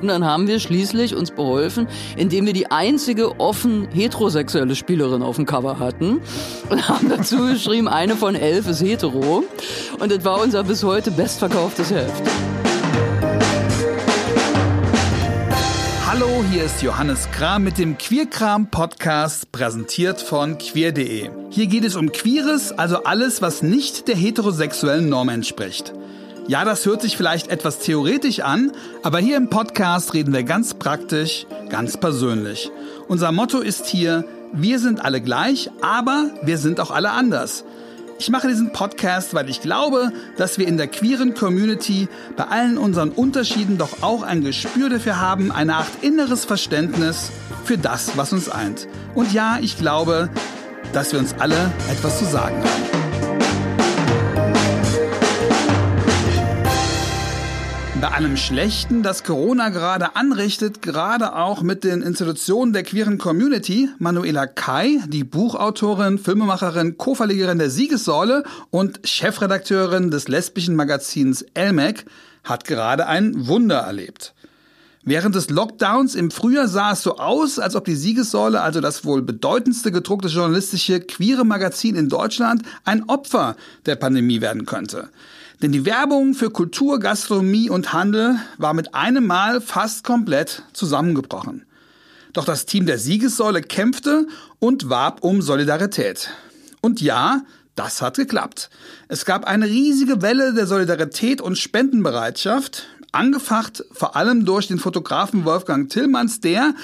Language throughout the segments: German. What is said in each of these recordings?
Und dann haben wir schließlich uns beholfen, indem wir die einzige offen heterosexuelle Spielerin auf dem Cover hatten und haben dazu geschrieben, eine von elf ist hetero. Und das war unser bis heute bestverkauftes Heft. Hallo, hier ist Johannes Kram mit dem Queerkram Podcast, präsentiert von queer.de. Hier geht es um Queeres, also alles, was nicht der heterosexuellen Norm entspricht. Ja, das hört sich vielleicht etwas theoretisch an, aber hier im Podcast reden wir ganz praktisch, ganz persönlich. Unser Motto ist hier, wir sind alle gleich, aber wir sind auch alle anders. Ich mache diesen Podcast, weil ich glaube, dass wir in der queeren Community bei allen unseren Unterschieden doch auch ein Gespür dafür haben, eine Art inneres Verständnis für das, was uns eint. Und ja, ich glaube, dass wir uns alle etwas zu sagen haben. Bei allem Schlechten, das Corona gerade anrichtet, gerade auch mit den Institutionen der queeren Community, Manuela Kai, die Buchautorin, Filmemacherin, Co-Verlegerin der Siegessäule und Chefredakteurin des lesbischen Magazins Elmec, hat gerade ein Wunder erlebt. Während des Lockdowns im Frühjahr sah es so aus, als ob die Siegessäule, also das wohl bedeutendste gedruckte journalistische queere Magazin in Deutschland, ein Opfer der Pandemie werden könnte. Denn die Werbung für Kultur, Gastronomie und Handel war mit einem Mal fast komplett zusammengebrochen. Doch das Team der Siegessäule kämpfte und warb um Solidarität. Und ja, das hat geklappt. Es gab eine riesige Welle der Solidarität und Spendenbereitschaft, angefacht vor allem durch den Fotografen Wolfgang Tillmanns, der,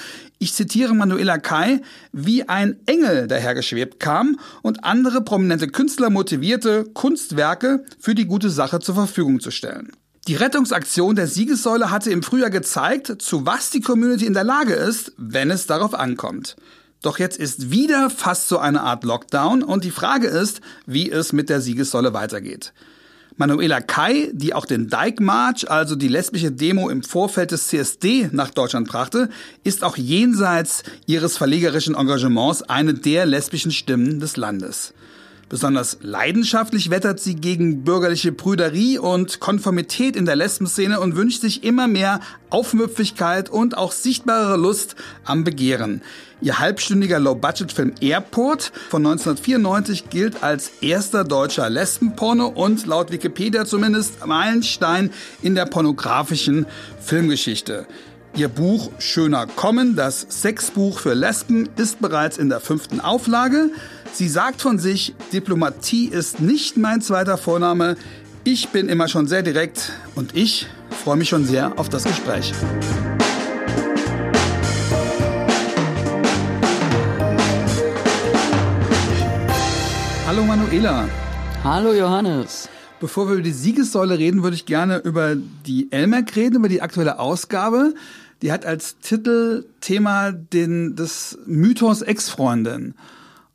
ich zitiere Manuela Kai, wie ein Engel dahergeschwebt kam und andere prominente Künstler motivierte, Kunstwerke für die gute Sache zur Verfügung zu stellen. Die Rettungsaktion der Siegessäule hatte im Frühjahr gezeigt, zu was die Community in der Lage ist, wenn es darauf ankommt. Doch jetzt ist wieder fast so eine Art Lockdown und die Frage ist, wie es mit der Siegessäule weitergeht. Manuela Kai, die auch den Dyke March, also die lesbische Demo im Vorfeld des CSD nach Deutschland brachte, ist auch jenseits ihres verlegerischen Engagements eine der lesbischen Stimmen des Landes. Besonders leidenschaftlich wettert sie gegen bürgerliche Prüderie und Konformität in der Lesbenszene und wünscht sich immer mehr Aufmüpfigkeit und auch sichtbare Lust am Begehren. Ihr halbstündiger Low-Budget-Film Airport von 1994 gilt als erster deutscher Lesbenporno und laut Wikipedia zumindest Meilenstein in der pornografischen Filmgeschichte. Ihr Buch Schöner Kommen, das Sexbuch für Lesben, ist bereits in der fünften Auflage. Sie sagt von sich, Diplomatie ist nicht mein zweiter Vorname. Ich bin immer schon sehr direkt und ich freue mich schon sehr auf das Gespräch. Hallo Manuela. Hallo Johannes. Bevor wir über die Siegessäule reden, würde ich gerne über die Elmerk reden, über die aktuelle Ausgabe. Die hat als Titelthema den, des Mythos Ex-Freundin.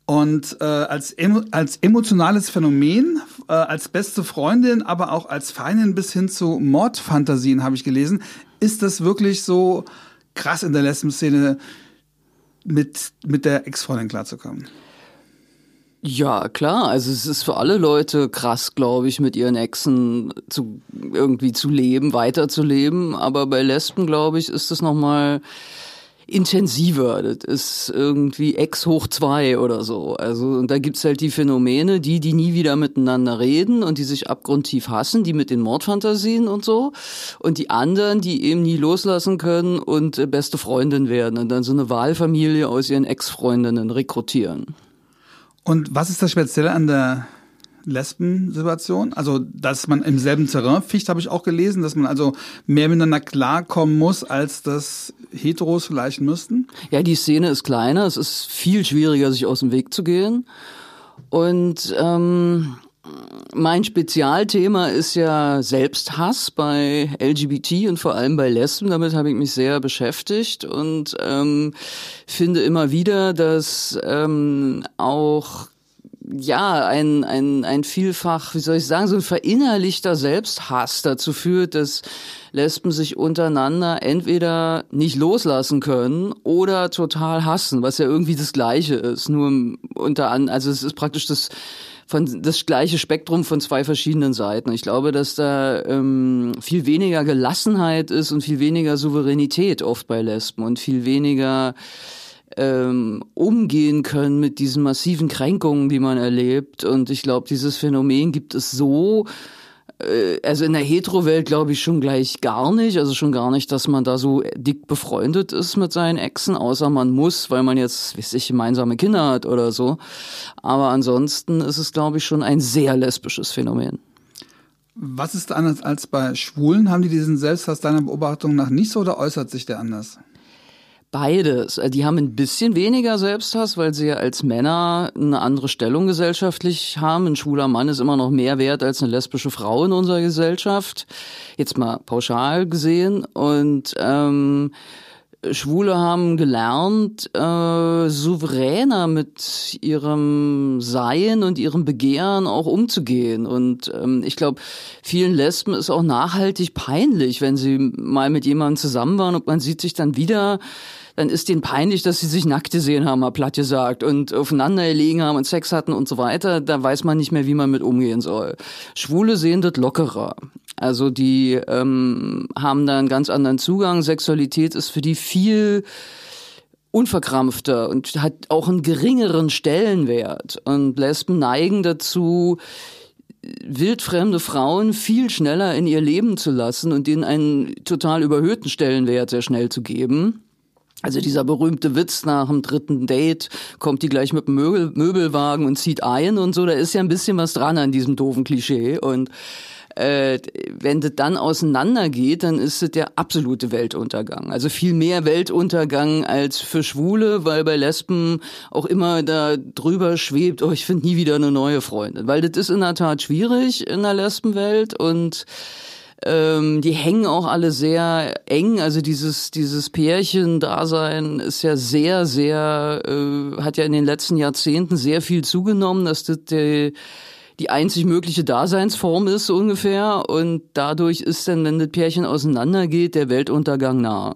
Und äh, als, emo, als emotionales Phänomen, äh, als beste Freundin, aber auch als Feindin bis hin zu Mordfantasien, habe ich gelesen, ist das wirklich so krass in der Lesben-Szene mit, mit der Ex-Freundin klarzukommen. Ja, klar. Also es ist für alle Leute krass, glaube ich, mit ihren Exen zu irgendwie zu leben, weiterzuleben. Aber bei Lesben, glaube ich, ist das nochmal intensiver. Das ist irgendwie Ex hoch zwei oder so. Also und da gibt's halt die Phänomene, die, die nie wieder miteinander reden und die sich abgrundtief hassen, die mit den Mordfantasien und so. Und die anderen, die eben nie loslassen können und äh, beste Freundin werden und dann so eine Wahlfamilie aus ihren Ex-Freundinnen rekrutieren. Und was ist das Spezielle an der Lesben-Situation? Also, dass man im selben Terrain ficht, habe ich auch gelesen, dass man also mehr miteinander klarkommen muss, als das Heteros vielleicht müssten. Ja, die Szene ist kleiner, es ist viel schwieriger, sich aus dem Weg zu gehen. Und ähm, mein Spezialthema ist ja Selbsthass bei LGBT und vor allem bei Lesben. Damit habe ich mich sehr beschäftigt und ähm, finde immer wieder, dass ähm, auch ja, ein, ein, ein vielfach, wie soll ich sagen, so ein verinnerlichter Selbsthass dazu führt, dass Lesben sich untereinander entweder nicht loslassen können oder total hassen, was ja irgendwie das Gleiche ist. Nur unter an, also es ist praktisch das von das gleiche Spektrum von zwei verschiedenen Seiten. Ich glaube, dass da ähm, viel weniger Gelassenheit ist und viel weniger Souveränität oft bei Lesben und viel weniger ähm, umgehen können mit diesen massiven Kränkungen, die man erlebt. Und ich glaube, dieses Phänomen gibt es so also in der Hetero-Welt glaube ich schon gleich gar nicht. Also schon gar nicht, dass man da so dick befreundet ist mit seinen Exen, außer man muss, weil man jetzt, wie sich gemeinsame Kinder hat oder so. Aber ansonsten ist es, glaube ich, schon ein sehr lesbisches Phänomen. Was ist anders als bei Schwulen? Haben die diesen Selbsthass deiner Beobachtung nach nicht so oder äußert sich der anders? Beides. Äh, die haben ein bisschen weniger Selbsthass, weil sie ja als Männer eine andere Stellung gesellschaftlich haben. Ein schwuler Mann ist immer noch mehr wert als eine lesbische Frau in unserer Gesellschaft. Jetzt mal pauschal gesehen. Und ähm, Schwule haben gelernt, äh, souveräner mit ihrem Sein und ihrem Begehren auch umzugehen. Und ähm, ich glaube, vielen Lesben ist auch nachhaltig peinlich, wenn sie mal mit jemandem zusammen waren und man sieht sich dann wieder dann ist denen peinlich, dass sie sich nackt gesehen haben, mal platt gesagt, und aufeinander gelegen haben und Sex hatten und so weiter. Da weiß man nicht mehr, wie man mit umgehen soll. Schwule sehen das lockerer. Also die ähm, haben da einen ganz anderen Zugang. Sexualität ist für die viel unverkrampfter und hat auch einen geringeren Stellenwert. Und Lesben neigen dazu, wildfremde Frauen viel schneller in ihr Leben zu lassen und ihnen einen total überhöhten Stellenwert sehr schnell zu geben. Also dieser berühmte Witz nach dem dritten Date, kommt die gleich mit dem Möbel, Möbelwagen und zieht ein und so, da ist ja ein bisschen was dran an diesem doofen Klischee. Und äh, wenn das dann auseinandergeht, dann ist es der absolute Weltuntergang. Also viel mehr Weltuntergang als für Schwule, weil bei Lesben auch immer da drüber schwebt, oh, ich finde nie wieder eine neue Freundin. Weil das ist in der Tat schwierig in der Lesbenwelt und ähm, die hängen auch alle sehr eng. Also dieses, dieses Pärchen-Dasein ist ja sehr, sehr, äh, hat ja in den letzten Jahrzehnten sehr viel zugenommen, dass das die, die einzig mögliche Daseinsform ist, so ungefähr. Und dadurch ist dann, wenn das Pärchen auseinandergeht, der Weltuntergang nahe.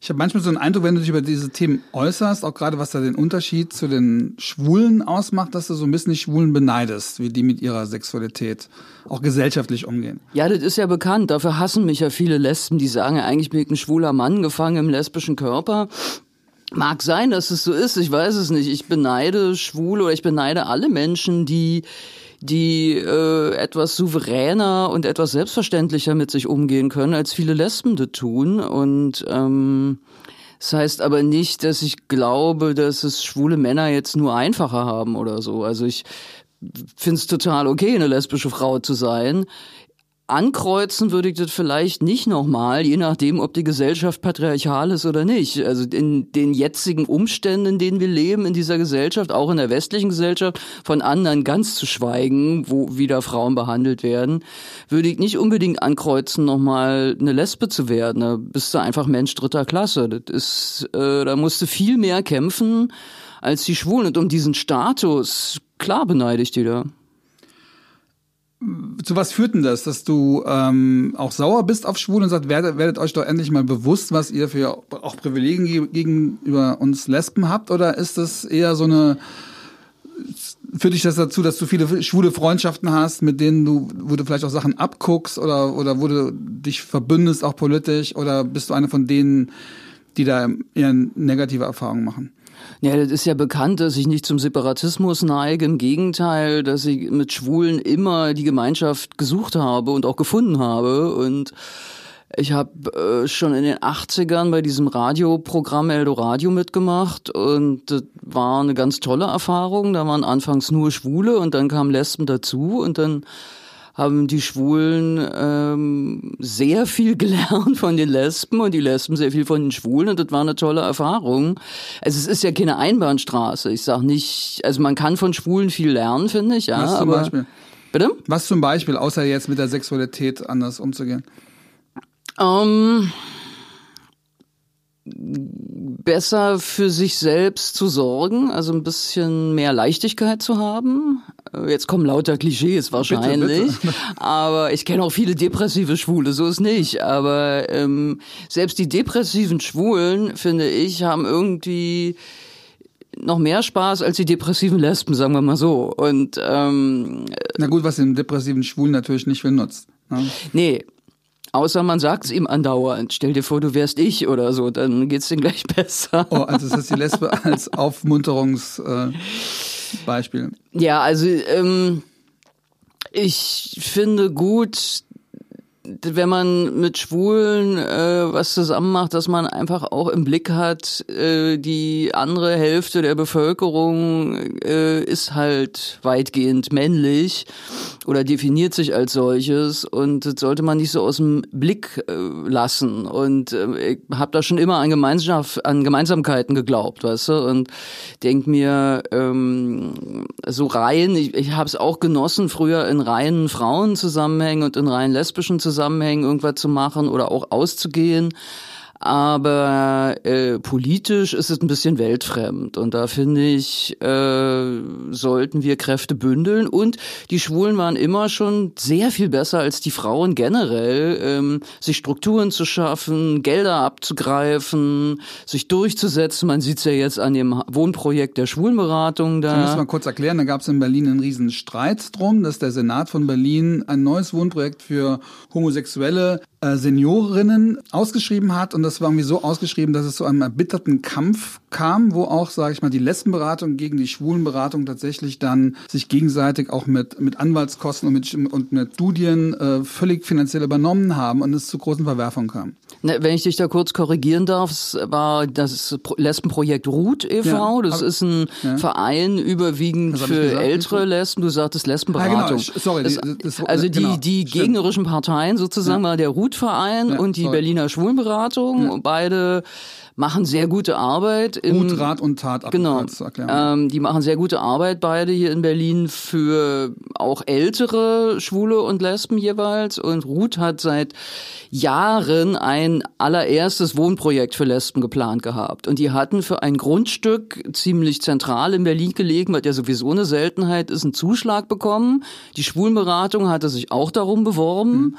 Ich habe manchmal so einen Eindruck, wenn du dich über diese Themen äußerst, auch gerade was da den Unterschied zu den Schwulen ausmacht, dass du so ein bisschen die Schwulen beneidest, wie die mit ihrer Sexualität auch gesellschaftlich umgehen. Ja, das ist ja bekannt. Dafür hassen mich ja viele Lesben, die sagen, eigentlich bin ich ein schwuler Mann gefangen im lesbischen Körper. Mag sein, dass es so ist, ich weiß es nicht. Ich beneide Schwule oder ich beneide alle Menschen, die die äh, etwas souveräner und etwas selbstverständlicher mit sich umgehen können, als viele Lesben das tun. Und ähm, das heißt aber nicht, dass ich glaube, dass es schwule Männer jetzt nur einfacher haben oder so. Also ich finde es total okay, eine lesbische Frau zu sein. Ankreuzen würde ich das vielleicht nicht nochmal, je nachdem, ob die Gesellschaft patriarchal ist oder nicht. Also in den jetzigen Umständen, in denen wir leben, in dieser Gesellschaft, auch in der westlichen Gesellschaft, von anderen ganz zu schweigen, wo wieder Frauen behandelt werden, würde ich nicht unbedingt ankreuzen, nochmal eine Lesbe zu werden. Da bist du einfach Mensch dritter Klasse. Das ist, äh, da musst du viel mehr kämpfen als die Schwulen. Und um diesen Status, klar beneide ich die da zu was führt denn das, dass du ähm, auch sauer bist auf Schwulen und sagst, werdet, werdet euch doch endlich mal bewusst, was ihr für auch Privilegien gegenüber uns Lesben habt? Oder ist das eher so eine, führt dich das dazu, dass du viele schwule Freundschaften hast, mit denen du, wo du vielleicht auch Sachen abguckst oder, oder wo du dich verbündest, auch politisch? Oder bist du eine von denen, die da eher negative Erfahrungen machen? Ja, das ist ja bekannt, dass ich nicht zum Separatismus neige. Im Gegenteil, dass ich mit Schwulen immer die Gemeinschaft gesucht habe und auch gefunden habe. Und ich habe äh, schon in den 80ern bei diesem Radioprogramm Eldoradio mitgemacht und das war eine ganz tolle Erfahrung. Da waren anfangs nur Schwule und dann kamen Lesben dazu und dann haben die Schwulen ähm, sehr viel gelernt von den Lesben und die Lesben sehr viel von den Schwulen und das war eine tolle Erfahrung. Also es ist ja keine Einbahnstraße. Ich sag nicht, also man kann von Schwulen viel lernen, finde ich. Ja, Was zum aber, Beispiel? Bitte? Was zum Beispiel, außer jetzt mit der Sexualität anders umzugehen? Ähm, besser für sich selbst zu sorgen, also ein bisschen mehr Leichtigkeit zu haben. Äh, jetzt kommen lauter Klischees wahrscheinlich, bitte, bitte. aber ich kenne auch viele depressive Schwule, so ist nicht. Aber ähm, selbst die depressiven Schwulen, finde ich, haben irgendwie noch mehr Spaß als die depressiven Lesben, sagen wir mal so. Und ähm, na gut, was den depressiven Schwulen natürlich nicht viel nutzt. Ne? Nee, Außer man sagt es ihm andauernd. Stell dir vor, du wärst ich oder so, dann geht's dir gleich besser. Oh, also ist das die Lesbe als Aufmunterungsbeispiel? Äh, ja, also ähm, ich finde gut, wenn man mit Schwulen äh, was zusammen macht, dass man einfach auch im Blick hat, äh, die andere Hälfte der Bevölkerung äh, ist halt weitgehend männlich oder definiert sich als solches und das sollte man nicht so aus dem Blick äh, lassen. Und äh, ich habe da schon immer an Gemeinschaft, an Gemeinsamkeiten geglaubt, weißt du, und denk mir ähm, so rein. Ich, ich habe es auch genossen, früher in reinen Frauenzusammenhängen und in reinen lesbischen Zusammenhängen Zusammenhängen irgendwas zu machen oder auch auszugehen aber äh, politisch ist es ein bisschen weltfremd und da finde ich, äh, sollten wir Kräfte bündeln und die Schwulen waren immer schon sehr viel besser als die Frauen generell, ähm, sich Strukturen zu schaffen, Gelder abzugreifen, sich durchzusetzen. Man sieht es ja jetzt an dem Wohnprojekt der Schwulenberatung da. Ich muss mal kurz erklären, da gab es in Berlin einen riesen Streit drum, dass der Senat von Berlin ein neues Wohnprojekt für Homosexuelle äh, Seniorinnen ausgeschrieben hat und das war irgendwie so ausgeschrieben, dass es zu einem erbitterten Kampf kam, wo auch, sage ich mal, die Lesbenberatung gegen die Schwulenberatung tatsächlich dann sich gegenseitig auch mit mit Anwaltskosten und mit und mit Studien äh, völlig finanziell übernommen haben und es zu großen Verwerfungen kam. Wenn ich dich da kurz korrigieren darf, es war das Lesbenprojekt Ruth e.V. Ja, das ist ein ja. Verein überwiegend für gesagt, ältere Lesben. Du sagtest Lesbenberatung. Ja, genau. Sorry, das, das, also die, genau. die gegnerischen Parteien sozusagen war der Ruth-Verein und die sorry. Berliner Schwulenberatung. Beide machen sehr gute Arbeit. Im, Gut Rat und Tat genau. Ähm, die machen sehr gute Arbeit beide hier in Berlin für auch ältere Schwule und Lesben jeweils. Und Ruth hat seit Jahren ein allererstes Wohnprojekt für Lesben geplant gehabt. Und die hatten für ein Grundstück ziemlich zentral in Berlin gelegen, was ja sowieso eine Seltenheit ist, einen Zuschlag bekommen. Die Schwulenberatung hatte sich auch darum beworben. Mhm.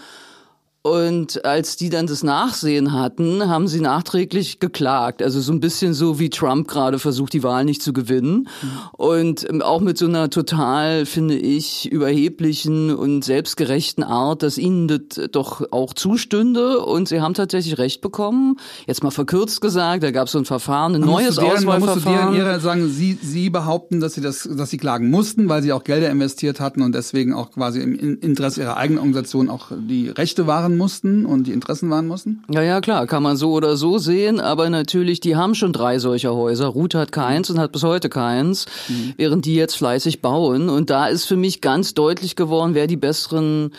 Und als die dann das Nachsehen hatten, haben sie nachträglich geklagt. Also so ein bisschen so wie Trump gerade versucht, die Wahl nicht zu gewinnen. Mhm. Und ähm, auch mit so einer total, finde ich, überheblichen und selbstgerechten Art, dass ihnen das doch auch zustünde. Und sie haben tatsächlich Recht bekommen. Jetzt mal verkürzt gesagt, da gab es so ein Verfahren, ein man neues deren, Auswahlverfahren. Man musste sagen, sie, sie behaupten, dass sie das, dass sie klagen mussten, weil sie auch Gelder investiert hatten und deswegen auch quasi im Interesse ihrer eigenen Organisation auch die Rechte waren mussten und die Interessen wahren mussten? Ja, ja, klar, kann man so oder so sehen, aber natürlich, die haben schon drei solcher Häuser. Ruth hat keins und hat bis heute keins, mhm. während die jetzt fleißig bauen. Und da ist für mich ganz deutlich geworden, wer die besseren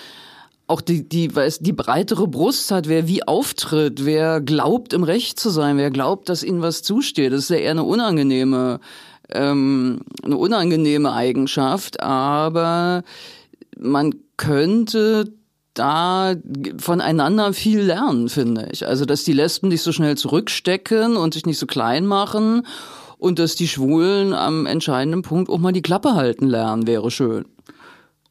auch die, die, weiß, die breitere Brust hat, wer wie auftritt, wer glaubt, im Recht zu sein, wer glaubt, dass ihnen was zusteht. Das ist ja eher eine unangenehme, ähm, eine unangenehme Eigenschaft, aber man könnte da voneinander viel lernen, finde ich. Also, dass die Lesben nicht so schnell zurückstecken und sich nicht so klein machen und dass die Schwulen am entscheidenden Punkt auch mal die Klappe halten lernen, wäre schön.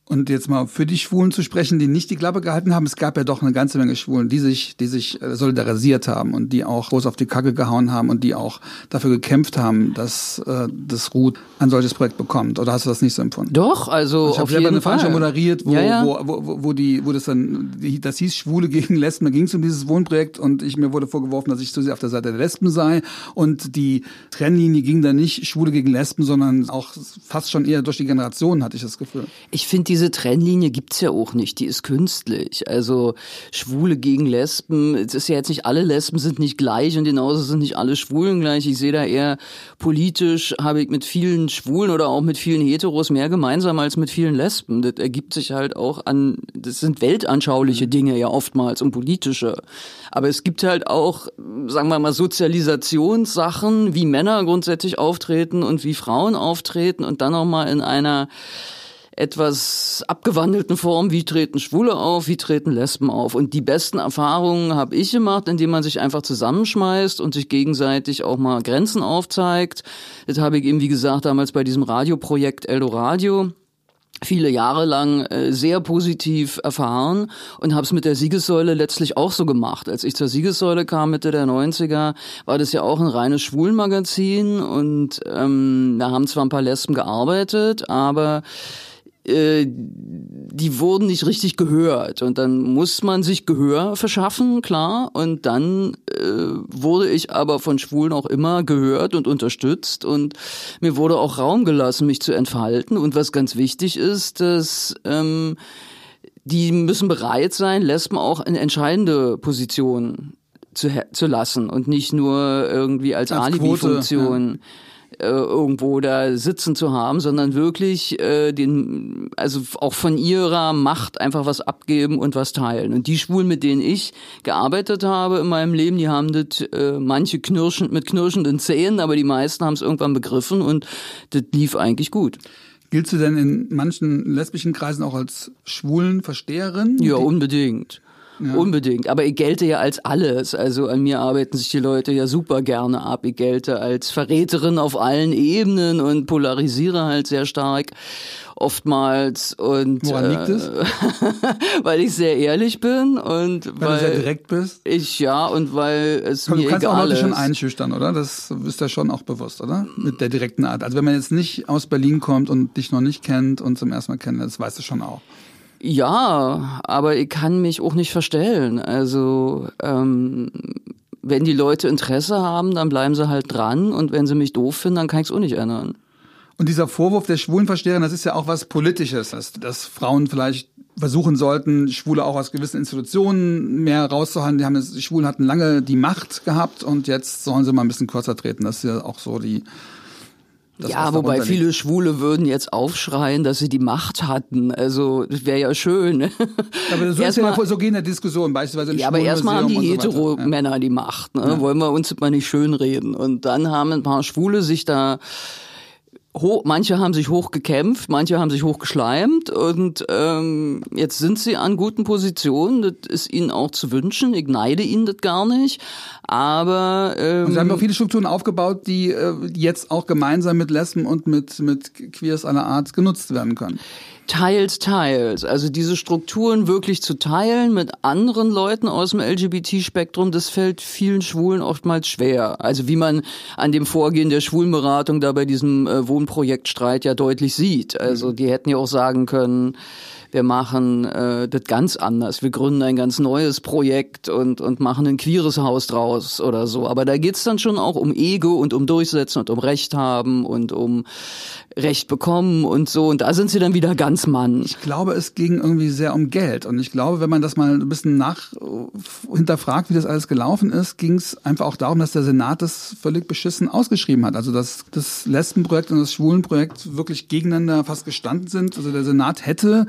Und jetzt mal für die Schwulen zu sprechen, die nicht die Klappe gehalten haben. Es gab ja doch eine ganze Menge Schwulen, die sich, die sich äh, solidarisiert haben und die auch groß auf die Kacke gehauen haben und die auch dafür gekämpft haben, dass äh, das Ruth ein solches Projekt bekommt. Oder hast du das nicht so empfunden? Doch, also ich habe selber eine Veranstaltung moderiert, wo, ja, ja. Wo, wo, wo, die, wo das dann, das hieß Schwule gegen Lesben. Da ging es um dieses Wohnprojekt und ich mir wurde vorgeworfen, dass ich zu sehr auf der Seite der Lesben sei. Und die Trennlinie ging da nicht Schwule gegen Lesben, sondern auch fast schon eher durch die Generationen, hatte ich das Gefühl. Ich finde diese Trennlinie gibt's ja auch nicht, die ist künstlich. Also Schwule gegen Lesben, es ist ja jetzt nicht alle Lesben sind nicht gleich und genauso sind nicht alle Schwulen gleich. Ich sehe da eher politisch habe ich mit vielen Schwulen oder auch mit vielen Heteros mehr gemeinsam als mit vielen Lesben. Das ergibt sich halt auch an, das sind weltanschauliche mhm. Dinge ja oftmals und politische. Aber es gibt halt auch, sagen wir mal, Sozialisationssachen, wie Männer grundsätzlich auftreten und wie Frauen auftreten und dann auch mal in einer etwas abgewandelten Form, wie treten Schwule auf, wie treten Lesben auf. Und die besten Erfahrungen habe ich gemacht, indem man sich einfach zusammenschmeißt und sich gegenseitig auch mal Grenzen aufzeigt. Das habe ich eben, wie gesagt, damals bei diesem Radioprojekt Eldo Radio viele Jahre lang äh, sehr positiv erfahren und habe es mit der Siegessäule letztlich auch so gemacht. Als ich zur Siegessäule kam Mitte der 90er, war das ja auch ein reines Schwulenmagazin und ähm, da haben zwar ein paar Lesben gearbeitet, aber äh, die wurden nicht richtig gehört und dann muss man sich Gehör verschaffen, klar. Und dann äh, wurde ich aber von Schwulen auch immer gehört und unterstützt und mir wurde auch Raum gelassen, mich zu entfalten. Und was ganz wichtig ist, dass ähm, die müssen bereit sein, Lesben auch in entscheidende Positionen zu, zu lassen und nicht nur irgendwie als, als Alibi-Funktion. Ja äh, irgendwo da sitzen zu haben, sondern wirklich äh, den, also auch von ihrer Macht einfach was abgeben und was teilen. Und die Schwulen, mit denen ich gearbeitet habe in meinem Leben, die haben das äh, manche knirschend mit knirschenden Zähnen, aber die meisten haben es irgendwann begriffen und das lief eigentlich gut. Giltst du denn in manchen lesbischen Kreisen auch als schwulen Versteherin? Ja, unbedingt. Ja. Unbedingt. Aber ich gelte ja als alles. Also an mir arbeiten sich die Leute ja super gerne ab. Ich gelte als Verräterin auf allen Ebenen und polarisiere halt sehr stark oftmals und woran liegt es? Äh, weil ich sehr ehrlich bin und weil, weil, du sehr direkt bist. Ich ja und weil es Komm, mir du kannst egal auch Leute ist. schon einschüchtern, oder? Das ist ja schon auch bewusst, oder? Mit der direkten Art. Also wenn man jetzt nicht aus Berlin kommt und dich noch nicht kennt und zum ersten Mal kennt, das weißt du schon auch. Ja, aber ich kann mich auch nicht verstellen. Also ähm, wenn die Leute Interesse haben, dann bleiben sie halt dran und wenn sie mich doof finden, dann kann ich es auch nicht ändern. Und dieser Vorwurf der Schwulenversteherin, das ist ja auch was Politisches, dass, dass Frauen vielleicht versuchen sollten, Schwule auch aus gewissen Institutionen mehr rauszuhalten. Die, haben die Schwulen hatten lange die Macht gehabt und jetzt sollen sie mal ein bisschen kürzer treten. Das ist ja auch so die das, ja, wobei viele Schwule würden jetzt aufschreien, dass sie die Macht hatten. Also das wäre ja schön. Ja, aber das ist ja so gehen der Diskussion, beispielsweise Ja, aber erstmal haben die Hetero-Männer ja. die Macht. Ne? Ja. Wollen wir uns mal nicht schön reden. Und dann haben ein paar Schwule sich da Ho manche haben sich hochgekämpft, manche haben sich hochgeschleimt und ähm, jetzt sind sie an guten Positionen. Das ist ihnen auch zu wünschen. Ich neide ihnen das gar nicht. Aber ähm, sie haben auch viele Strukturen aufgebaut, die äh, jetzt auch gemeinsam mit Lesben und mit mit Queers aller Art genutzt werden können. Teils, teils. Also diese Strukturen wirklich zu teilen mit anderen Leuten aus dem LGBT-Spektrum, das fällt vielen Schwulen oftmals schwer. Also wie man an dem Vorgehen der Schwulenberatung da bei diesem äh, Wohnprojektstreit ja deutlich sieht. Also die hätten ja auch sagen können, wir machen äh, das ganz anders. Wir gründen ein ganz neues Projekt und, und machen ein queeres Haus draus oder so. Aber da geht's dann schon auch um Ego und um Durchsetzen und um Recht haben und um Recht bekommen und so. Und da sind sie dann wieder ganz Mann. Ich glaube, es ging irgendwie sehr um Geld. Und ich glaube, wenn man das mal ein bisschen nach hinterfragt, wie das alles gelaufen ist, ging es einfach auch darum, dass der Senat das völlig beschissen ausgeschrieben hat. Also dass das Lesbenprojekt und das Schwulenprojekt wirklich gegeneinander fast gestanden sind. Also der Senat hätte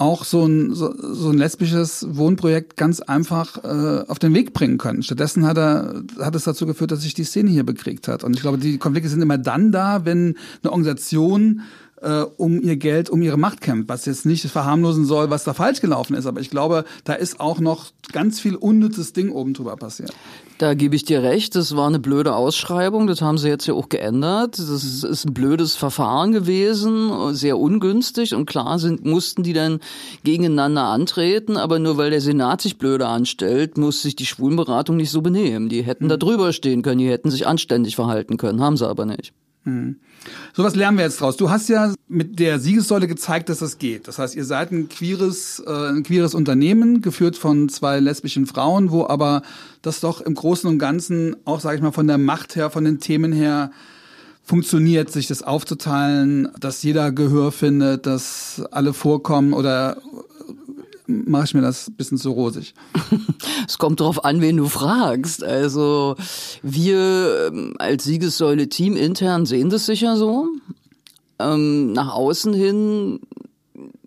auch so ein, so, so ein lesbisches Wohnprojekt ganz einfach äh, auf den Weg bringen können. Stattdessen hat er hat es dazu geführt, dass sich die Szene hier bekriegt hat. Und ich glaube, die Konflikte sind immer dann da, wenn eine Organisation äh, um ihr Geld, um ihre Macht kämpft, was jetzt nicht verharmlosen soll, was da falsch gelaufen ist. Aber ich glaube, da ist auch noch ganz viel unnützes Ding oben drüber passiert. Da gebe ich dir recht, das war eine blöde Ausschreibung, das haben sie jetzt ja auch geändert. Das ist ein blödes Verfahren gewesen, sehr ungünstig und klar sind, mussten die dann gegeneinander antreten, aber nur weil der Senat sich blöde anstellt, muss sich die Schwulenberatung nicht so benehmen. Die hätten mhm. da drüber stehen können, die hätten sich anständig verhalten können, haben sie aber nicht. Mhm. So was lernen wir jetzt draus. Du hast ja mit der Siegessäule gezeigt, dass das geht. Das heißt, ihr seid ein queeres, äh, ein queeres Unternehmen, geführt von zwei lesbischen Frauen, wo aber das doch im Großen und Ganzen auch, sage ich mal, von der Macht her, von den Themen her funktioniert, sich das aufzuteilen, dass jeder Gehör findet, dass alle vorkommen oder mache ich mir das ein bisschen zu rosig. es kommt drauf an, wen du fragst. Also wir ähm, als Siegessäule Team intern sehen das sicher so. Ähm, nach außen hin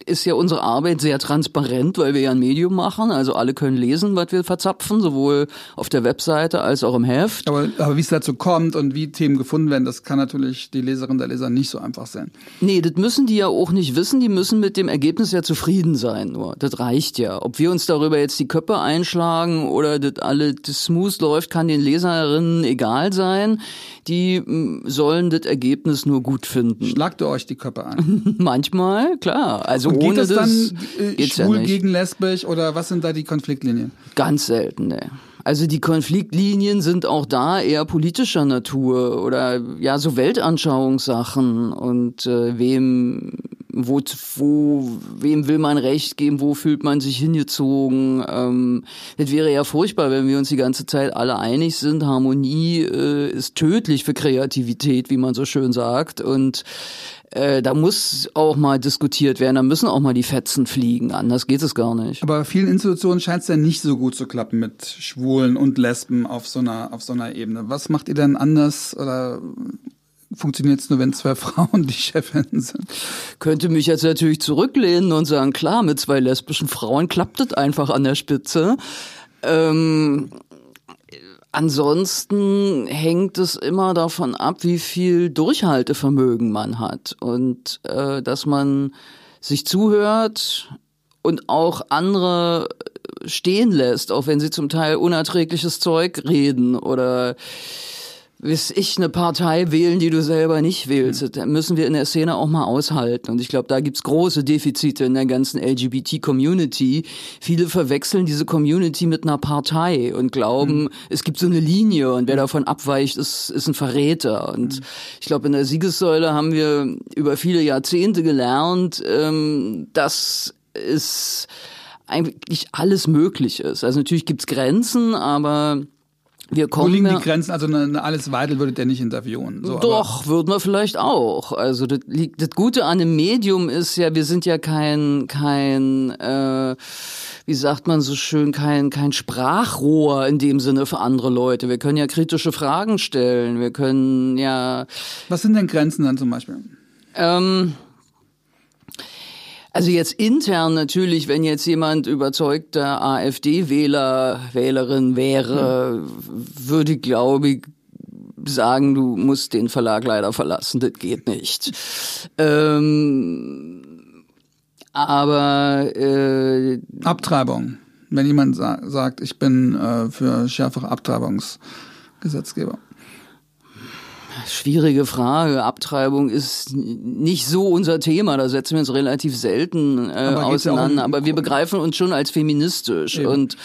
ist ja unsere Arbeit sehr transparent, weil wir ja ein Medium machen. Also alle können lesen, was wir verzapfen, sowohl auf der Webseite als auch im Heft. Aber, aber wie es dazu kommt und wie Themen gefunden werden, das kann natürlich die Leserin der Leser nicht so einfach sein. Nee, das müssen die ja auch nicht wissen. Die müssen mit dem Ergebnis ja zufrieden sein. Nur das reicht ja. Ob wir uns darüber jetzt die Köpfe einschlagen oder das alle das smooth läuft, kann den Leserinnen egal sein. Die mm, sollen das Ergebnis nur gut finden. Schlagt ihr euch die Köpfe ein? Manchmal, klar. Also Und geht es das dann äh, ja schwul nicht. gegen lesbisch oder was sind da die Konfliktlinien? Ganz selten, ne. Also die Konfliktlinien sind auch da eher politischer Natur oder ja so Weltanschauungssachen und äh, wem wo, wo wem will man Recht geben, wo fühlt man sich hingezogen. Ähm, das wäre ja furchtbar, wenn wir uns die ganze Zeit alle einig sind. Harmonie äh, ist tödlich für Kreativität, wie man so schön sagt und äh, da muss auch mal diskutiert werden, da müssen auch mal die Fetzen fliegen, anders geht es gar nicht. Aber vielen Institutionen scheint es ja nicht so gut zu klappen mit Schwulen und Lesben auf so einer, auf so einer Ebene. Was macht ihr denn anders oder funktioniert es nur, wenn zwei Frauen die Chefinnen sind? Könnte mich jetzt natürlich zurücklehnen und sagen, klar, mit zwei lesbischen Frauen klappt es einfach an der Spitze. Ähm, Ansonsten hängt es immer davon ab, wie viel Durchhaltevermögen man hat. Und äh, dass man sich zuhört und auch andere stehen lässt, auch wenn sie zum Teil unerträgliches Zeug reden oder weiß ich, eine Partei wählen, die du selber nicht wählst. Da müssen wir in der Szene auch mal aushalten. Und ich glaube, da gibt's große Defizite in der ganzen LGBT-Community. Viele verwechseln diese Community mit einer Partei und glauben, mhm. es gibt so eine Linie und wer davon abweicht, ist, ist ein Verräter. Und mhm. ich glaube, in der Siegessäule haben wir über viele Jahrzehnte gelernt, ähm, dass es eigentlich alles möglich ist. Also natürlich gibt's Grenzen, aber wir kommen Wo liegen die Grenzen? Also eine Alice Weidel würdet ihr nicht interviewen. So, Doch, würden wir vielleicht auch. Also das, liegt, das Gute an dem Medium ist ja, wir sind ja kein, kein äh, wie sagt man so schön, kein, kein Sprachrohr in dem Sinne für andere Leute. Wir können ja kritische Fragen stellen. Wir können ja. Was sind denn Grenzen dann zum Beispiel? Ähm, also jetzt intern natürlich, wenn jetzt jemand überzeugter AfD-Wähler, Wählerin wäre, würde, glaube ich, sagen, du musst den Verlag leider verlassen, das geht nicht. Ähm, aber äh, Abtreibung. Wenn jemand sa sagt, ich bin äh, für schärfere Abtreibungsgesetzgeber. Schwierige Frage. Abtreibung ist nicht so unser Thema. Da setzen wir uns relativ selten äh, Aber geht's ja auseinander. Aber wir begreifen uns schon als feministisch. Eben. Und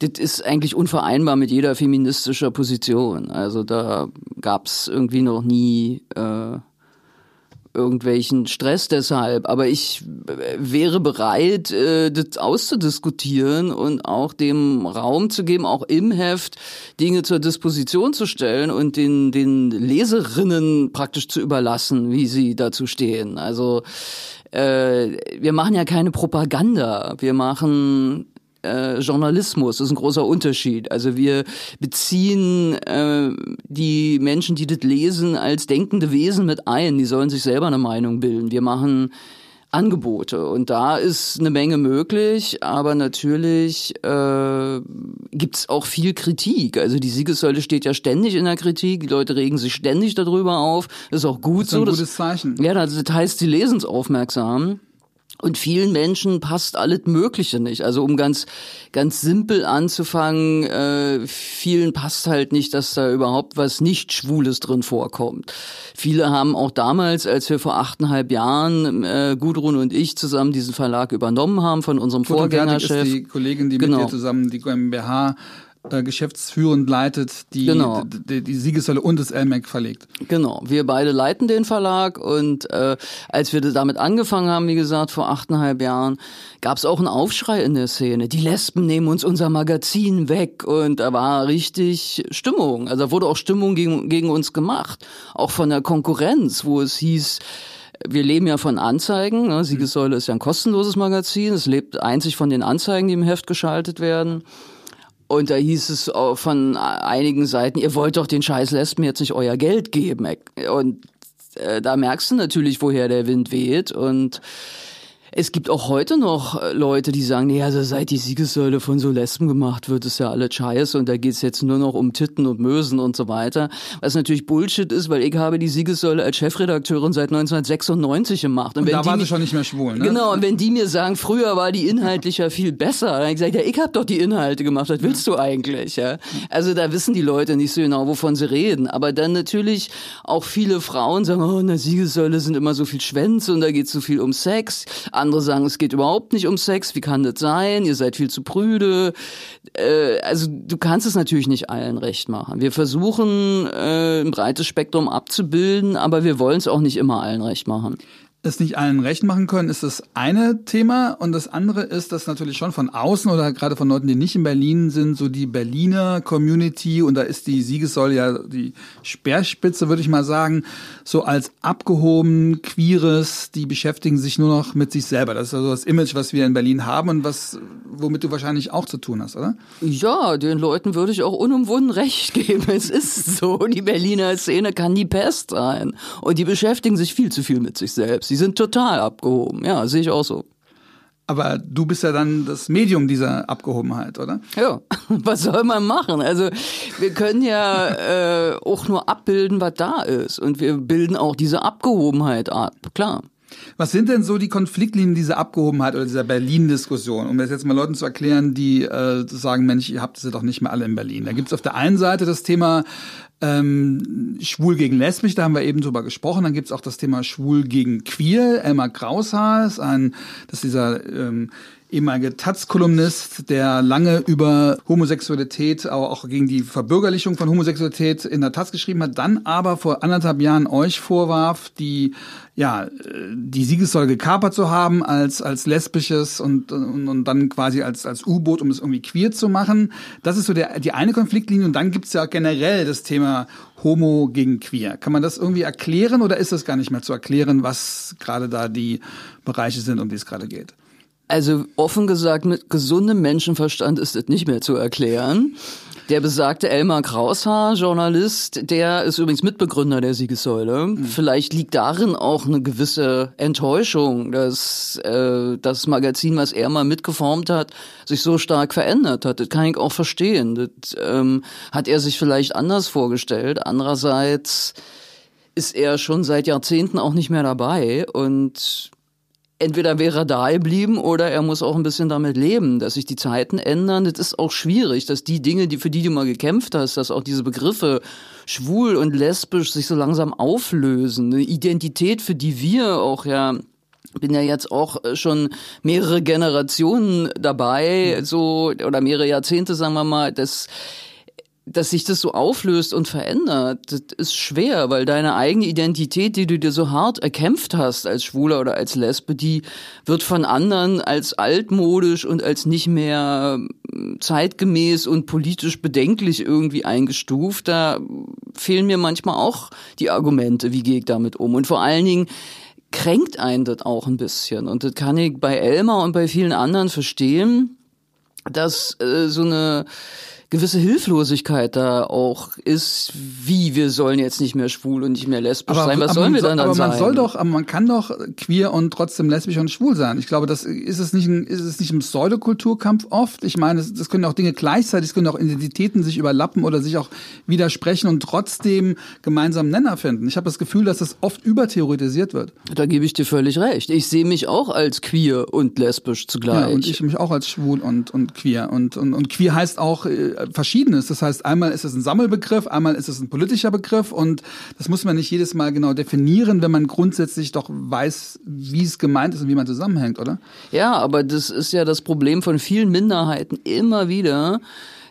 das ist eigentlich unvereinbar mit jeder feministischer Position. Also da gab's irgendwie noch nie äh, irgendwelchen Stress deshalb. Aber ich äh, wäre bereit, äh, das auszudiskutieren und auch dem Raum zu geben, auch im Heft Dinge zur Disposition zu stellen und den, den Leserinnen praktisch zu überlassen, wie sie dazu stehen. Also äh, wir machen ja keine Propaganda. Wir machen äh, Journalismus. Das ist ein großer Unterschied. Also wir beziehen äh, die Menschen, die das lesen, als denkende Wesen mit ein. Die sollen sich selber eine Meinung bilden. Wir machen Angebote und da ist eine Menge möglich, aber natürlich äh, gibt's auch viel Kritik. Also die Siegessäule steht ja ständig in der Kritik, die Leute regen sich ständig darüber auf. Das ist auch gut Das ist so. ein das- gutes Zeichen. ja, das heißt, sie lesen es aufmerksam. Und vielen Menschen passt alles Mögliche nicht. Also um ganz, ganz simpel anzufangen, äh, vielen passt halt nicht, dass da überhaupt was nicht Schwules drin vorkommt. Viele haben auch damals, als wir vor achteinhalb Jahren, äh, Gudrun und ich zusammen diesen Verlag übernommen haben von unserem Vorgängerchef. ist die Kollegin, die Genau. mit dir zusammen die GmbH äh, geschäftsführend leitet, die, Genau. die, die Siegessäule und das LMAC verlegt. Genau, wir beide leiten den Verlag und äh, als wir damit angefangen haben, wie gesagt, vor achteinhalb Jahren, gab es auch einen Aufschrei in der Szene. Die Lesben nehmen uns unser Magazin weg und da war richtig Stimmung. Also da wurde auch Stimmung gegen, gegen uns gemacht, auch von der Konkurrenz, wo es hieß, wir leben ja von Anzeigen. Ne? Siegessäule ist ja ein kostenloses Magazin. Es lebt einzig von den Anzeigen, die im Heft geschaltet werden. Und da hieß es auch von einigen Seiten, ihr wollt doch den scheiß Lesben jetzt nicht euer Geld geben. Und äh, da merkst du natürlich, woher der Wind weht. Und Es gibt auch heute noch äh, Leute, die sagen, nee, also seit die Siegessäule von so Lesben gemacht wird, ist ja alles scheiße und da geht's jetzt nur noch um Titten und Mösen und so weiter. Was natürlich Bullshit ist, weil ich habe die Siegessäule als Chefredakteurin seit 1996 gemacht. Und, und da war sie schon nicht mehr schwul, ne? Genau, und wenn die mir sagen, früher war die inhaltlicher viel besser, dann habe ich gesagt, ja, ich habe doch die Inhalte gemacht, was willst du eigentlich? Ja? Also da wissen die Leute nicht so genau, wovon sie reden. Aber dann natürlich auch viele Frauen sagen, oh, in der Siegessäule sind immer so viel Schwänze und da geht so viel um Sex. Andere sagen, es geht überhaupt nicht um Sex. Wie kann das sein? Ihr seid viel zu prüde. Äh, also du kannst es natürlich nicht allen recht machen. Wir versuchen äh, ein breites Spektrum abzubilden, aber wir wollen es auch nicht immer allen recht machen es nicht allen recht machen können, ist das eine Thema. Und das andere ist, dass natürlich schon von außen oder gerade von Leuten, die nicht in Berlin sind, so die Berliner Community, und da ist die Siegessäule ja die Speerspitze, würde ich mal sagen, so als abgehoben, queeres, die beschäftigen sich nur noch mit sich selber. Das ist also das Image, was wir in Berlin haben und was, womit du wahrscheinlich auch zu tun hast, oder? Ja, den Leuten würde ich auch unumwunden recht geben. Es ist so, die Berliner Szene kann die Pest sein. Und die beschäftigen sich viel zu viel mit sich selbst. Die sind total abgehoben. Ja, sehe ich auch so. Aber du bist ja dann das Medium dieser Abgehobenheit, oder? Ja, was soll man machen? Also wir können ja äh, auch nur abbilden, was da ist. Und wir bilden auch diese Abgehobenheit ab, klar. Was sind denn so die Konfliktlinien dieser Abgehobenheit oder dieser Berlin-Diskussion? Um das jetzt mal Leuten zu erklären, die äh, sagen, Mensch, ihr habt sie doch nicht mehr alle in Berlin. Da gibt es auf der einen Seite das Thema ähm, schwul gegen lesbisch, da haben wir eben drüber gesprochen. Dann gibt's auch das Thema schwul gegen queer. Elmar Kraushaar ist ein, das ist dieser ähm, ehemalige Taz-Kolumnist, der lange über Homosexualität, aber auch gegen die Verbürgerlichung von Homosexualität in der Taz geschrieben hat, dann aber vor anderthalb Jahren euch vorwarf, die ja die Siegessäule gekapert zu haben als als lesbisches und, und, und dann quasi als als U-Boot, um es irgendwie queer zu machen. Das ist so der die eine Konfliktlinie und dann gibt's ja generell das Thema Homo gegen Queer. Kann man das irgendwie erklären oder ist das gar nicht mehr zu erklären, was gerade da die Bereiche sind, um die es gerade geht? Also offen gesagt, mit gesundem Menschenverstand ist es nicht mehr zu erklären. Der besagte Elmar Kraushaar, Journalist, der ist übrigens Mitbegründer der Siegessäule. Mhm. Vielleicht liegt darin auch eine gewisse Enttäuschung, dass äh, das Magazin, was er mal mitgeformt hat, sich so stark verändert hat. Das kann ich auch verstehen. Das ähm, hat er sich vielleicht anders vorgestellt. Andererseits ist er schon seit Jahrzehnten auch nicht mehr dabei und entweder wäre er da geblieben oder er muss auch ein bisschen damit leben, dass sich die Zeiten ändern. Das ist auch schwierig, dass die Dinge, die für die du mal gekämpft hast, dass auch diese Begriffe schwul und lesbisch sich so langsam auflösen. Eine Identität, für die wir auch ja bin ja jetzt auch schon mehrere Generationen dabei, so oder mehrere Jahrzehnte, sagen wir mal, das dass sich das so auflöst und verändert, das ist schwer, weil deine eigene Identität, die du dir so hart erkämpft hast als Schwuler oder als Lesbe, die wird von anderen als altmodisch und als nicht mehr hm, zeitgemäß und politisch bedenklich irgendwie eingestuft. Da fehlen mir manchmal auch die Argumente, wie gehe ich damit um. Und vor allen Dingen, kränkt einen das auch ein bisschen. Und das kann ich bei Elmar und bei vielen anderen verstehen, dass äh, so eine gewisse Hilflosigkeit da auch ist, wie wir sollen jetzt nicht mehr schwul und nicht mehr lesbisch aber, sein. Was sollen wir dann, dann aber sein? Aber man soll doch, aber man kann doch queer und trotzdem lesbisch und schwul sein. Ich glaube, das ist es nicht ein, ist es nicht ein Pseudokulturkampf oft. Ich meine, das, das können auch Dinge gleichzeitig, es können auch Identitäten sich überlappen oder sich auch widersprechen und trotzdem gemeinsam Nenner finden. Ich habe das Gefühl, dass das oft übertheoretisiert wird. Da gebe ich dir völlig recht. Ich sehe mich auch als queer und lesbisch zugleich. Ja, und ich mich auch als schwul und, und queer. Und, und, und queer heißt auch Verschiedenes. Das heißt, einmal ist es ein Sammelbegriff, einmal ist es ein politischer Begriff und das muss man nicht jedes Mal genau definieren, wenn man grundsätzlich doch weiß, wie es gemeint ist und wie man zusammenhängt, oder? Ja, aber das ist ja das Problem von vielen Minderheiten immer wieder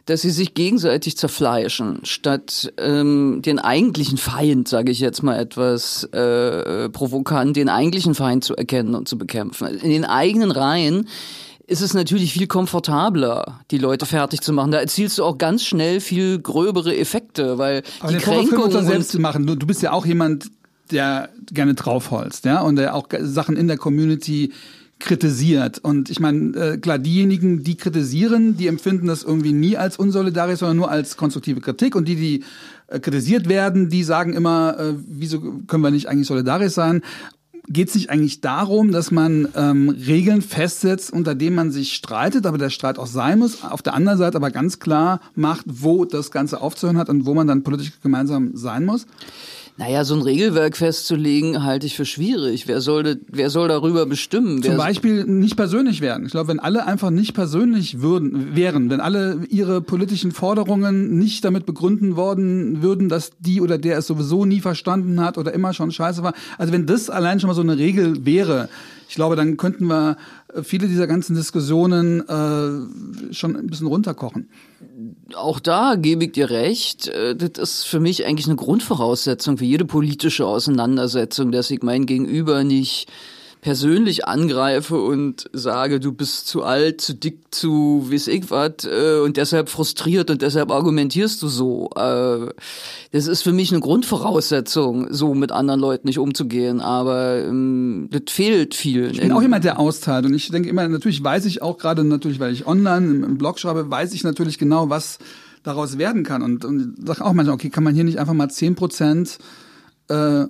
dass sie sich gegenseitig zerfleischen, statt ähm, den eigentlichen Feind, sage ich jetzt mal etwas äh, provokant, den eigentlichen Feind zu erkennen und zu bekämpfen. In den eigenen Reihen ist es natürlich viel komfortabler, die Leute fertig zu machen. Da erzielst du auch ganz schnell viel gröbere Effekte, weil Aber die Kränkung selbst zu machen. Du, du bist ja auch jemand, der gerne draufholzt, ja, und der auch Sachen in der Community kritisiert. Und ich meine, äh, klar, diejenigen, die kritisieren, die empfinden das irgendwie nie als unsolidarisch, sondern nur als konstruktive Kritik. Und die, die äh, kritisiert werden, die sagen immer, äh, wieso können wir nicht eigentlich solidarisch sein? Geht es nicht eigentlich darum, dass man ähm, Regeln festsetzt, unter denen man sich streitet, aber der Streit auch sein muss, auf der anderen Seite aber ganz klar macht, wo das Ganze aufzuhören hat und wo man dann politisch gemeinsam sein muss? Naja, so ein Regelwerk festzulegen, halte ich für schwierig. Wer soll, wer soll darüber bestimmen? Zum Beispiel nicht persönlich werden. Ich glaube, wenn alle einfach nicht persönlich würden, wären, wenn alle ihre politischen Forderungen nicht damit begründen worden würden, dass die oder der es sowieso nie verstanden hat oder immer schon scheiße war. Also wenn das allein schon mal so eine Regel wäre, ich glaube, dann könnten wir viele dieser ganzen Diskussionen äh, schon ein bisschen runterkochen. Auch da gebe ich dir recht. Äh, das ist für mich eigentlich eine Grundvoraussetzung für jede politische Auseinandersetzung, dass ich mein Gegenüber nicht persönlich angreife und sage, du bist zu alt, zu dick, zu weiß ich was äh, und deshalb frustriert und deshalb argumentierst du so. Äh, das ist für mich eine Grundvoraussetzung, so mit anderen Leuten nicht umzugehen, aber ähm, das fehlt viel. Ich bin auch jemand, der austeilt und ich denke immer, natürlich weiß ich auch gerade natürlich, weil ich online im, im Blog schreibe, weiß ich natürlich genau, was daraus werden kann und, und sage auch manchmal, okay, kann man hier nicht einfach mal zehn Prozent äh,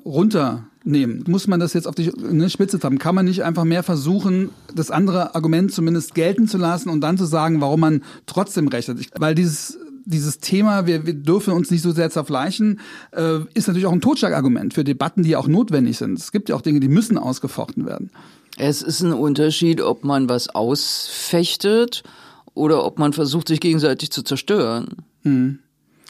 runternehmen? Muss man das jetzt auf die eine Spitze haben? Kann man nicht einfach mehr versuchen, das andere Argument zumindest gelten zu lassen und dann zu sagen, warum man trotzdem recht hat? Ich, weil dieses dieses Thema, wir, wir dürfen uns nicht so sehr zerfleischen, äh, ist natürlich auch ein Totschlagargument für Debatten, die auch notwendig sind. Es gibt ja auch Dinge, die müssen ausgefochten werden. Es ist ein Unterschied, ob man was ausfechtet oder ob man versucht, sich gegenseitig zu zerstören. Hm.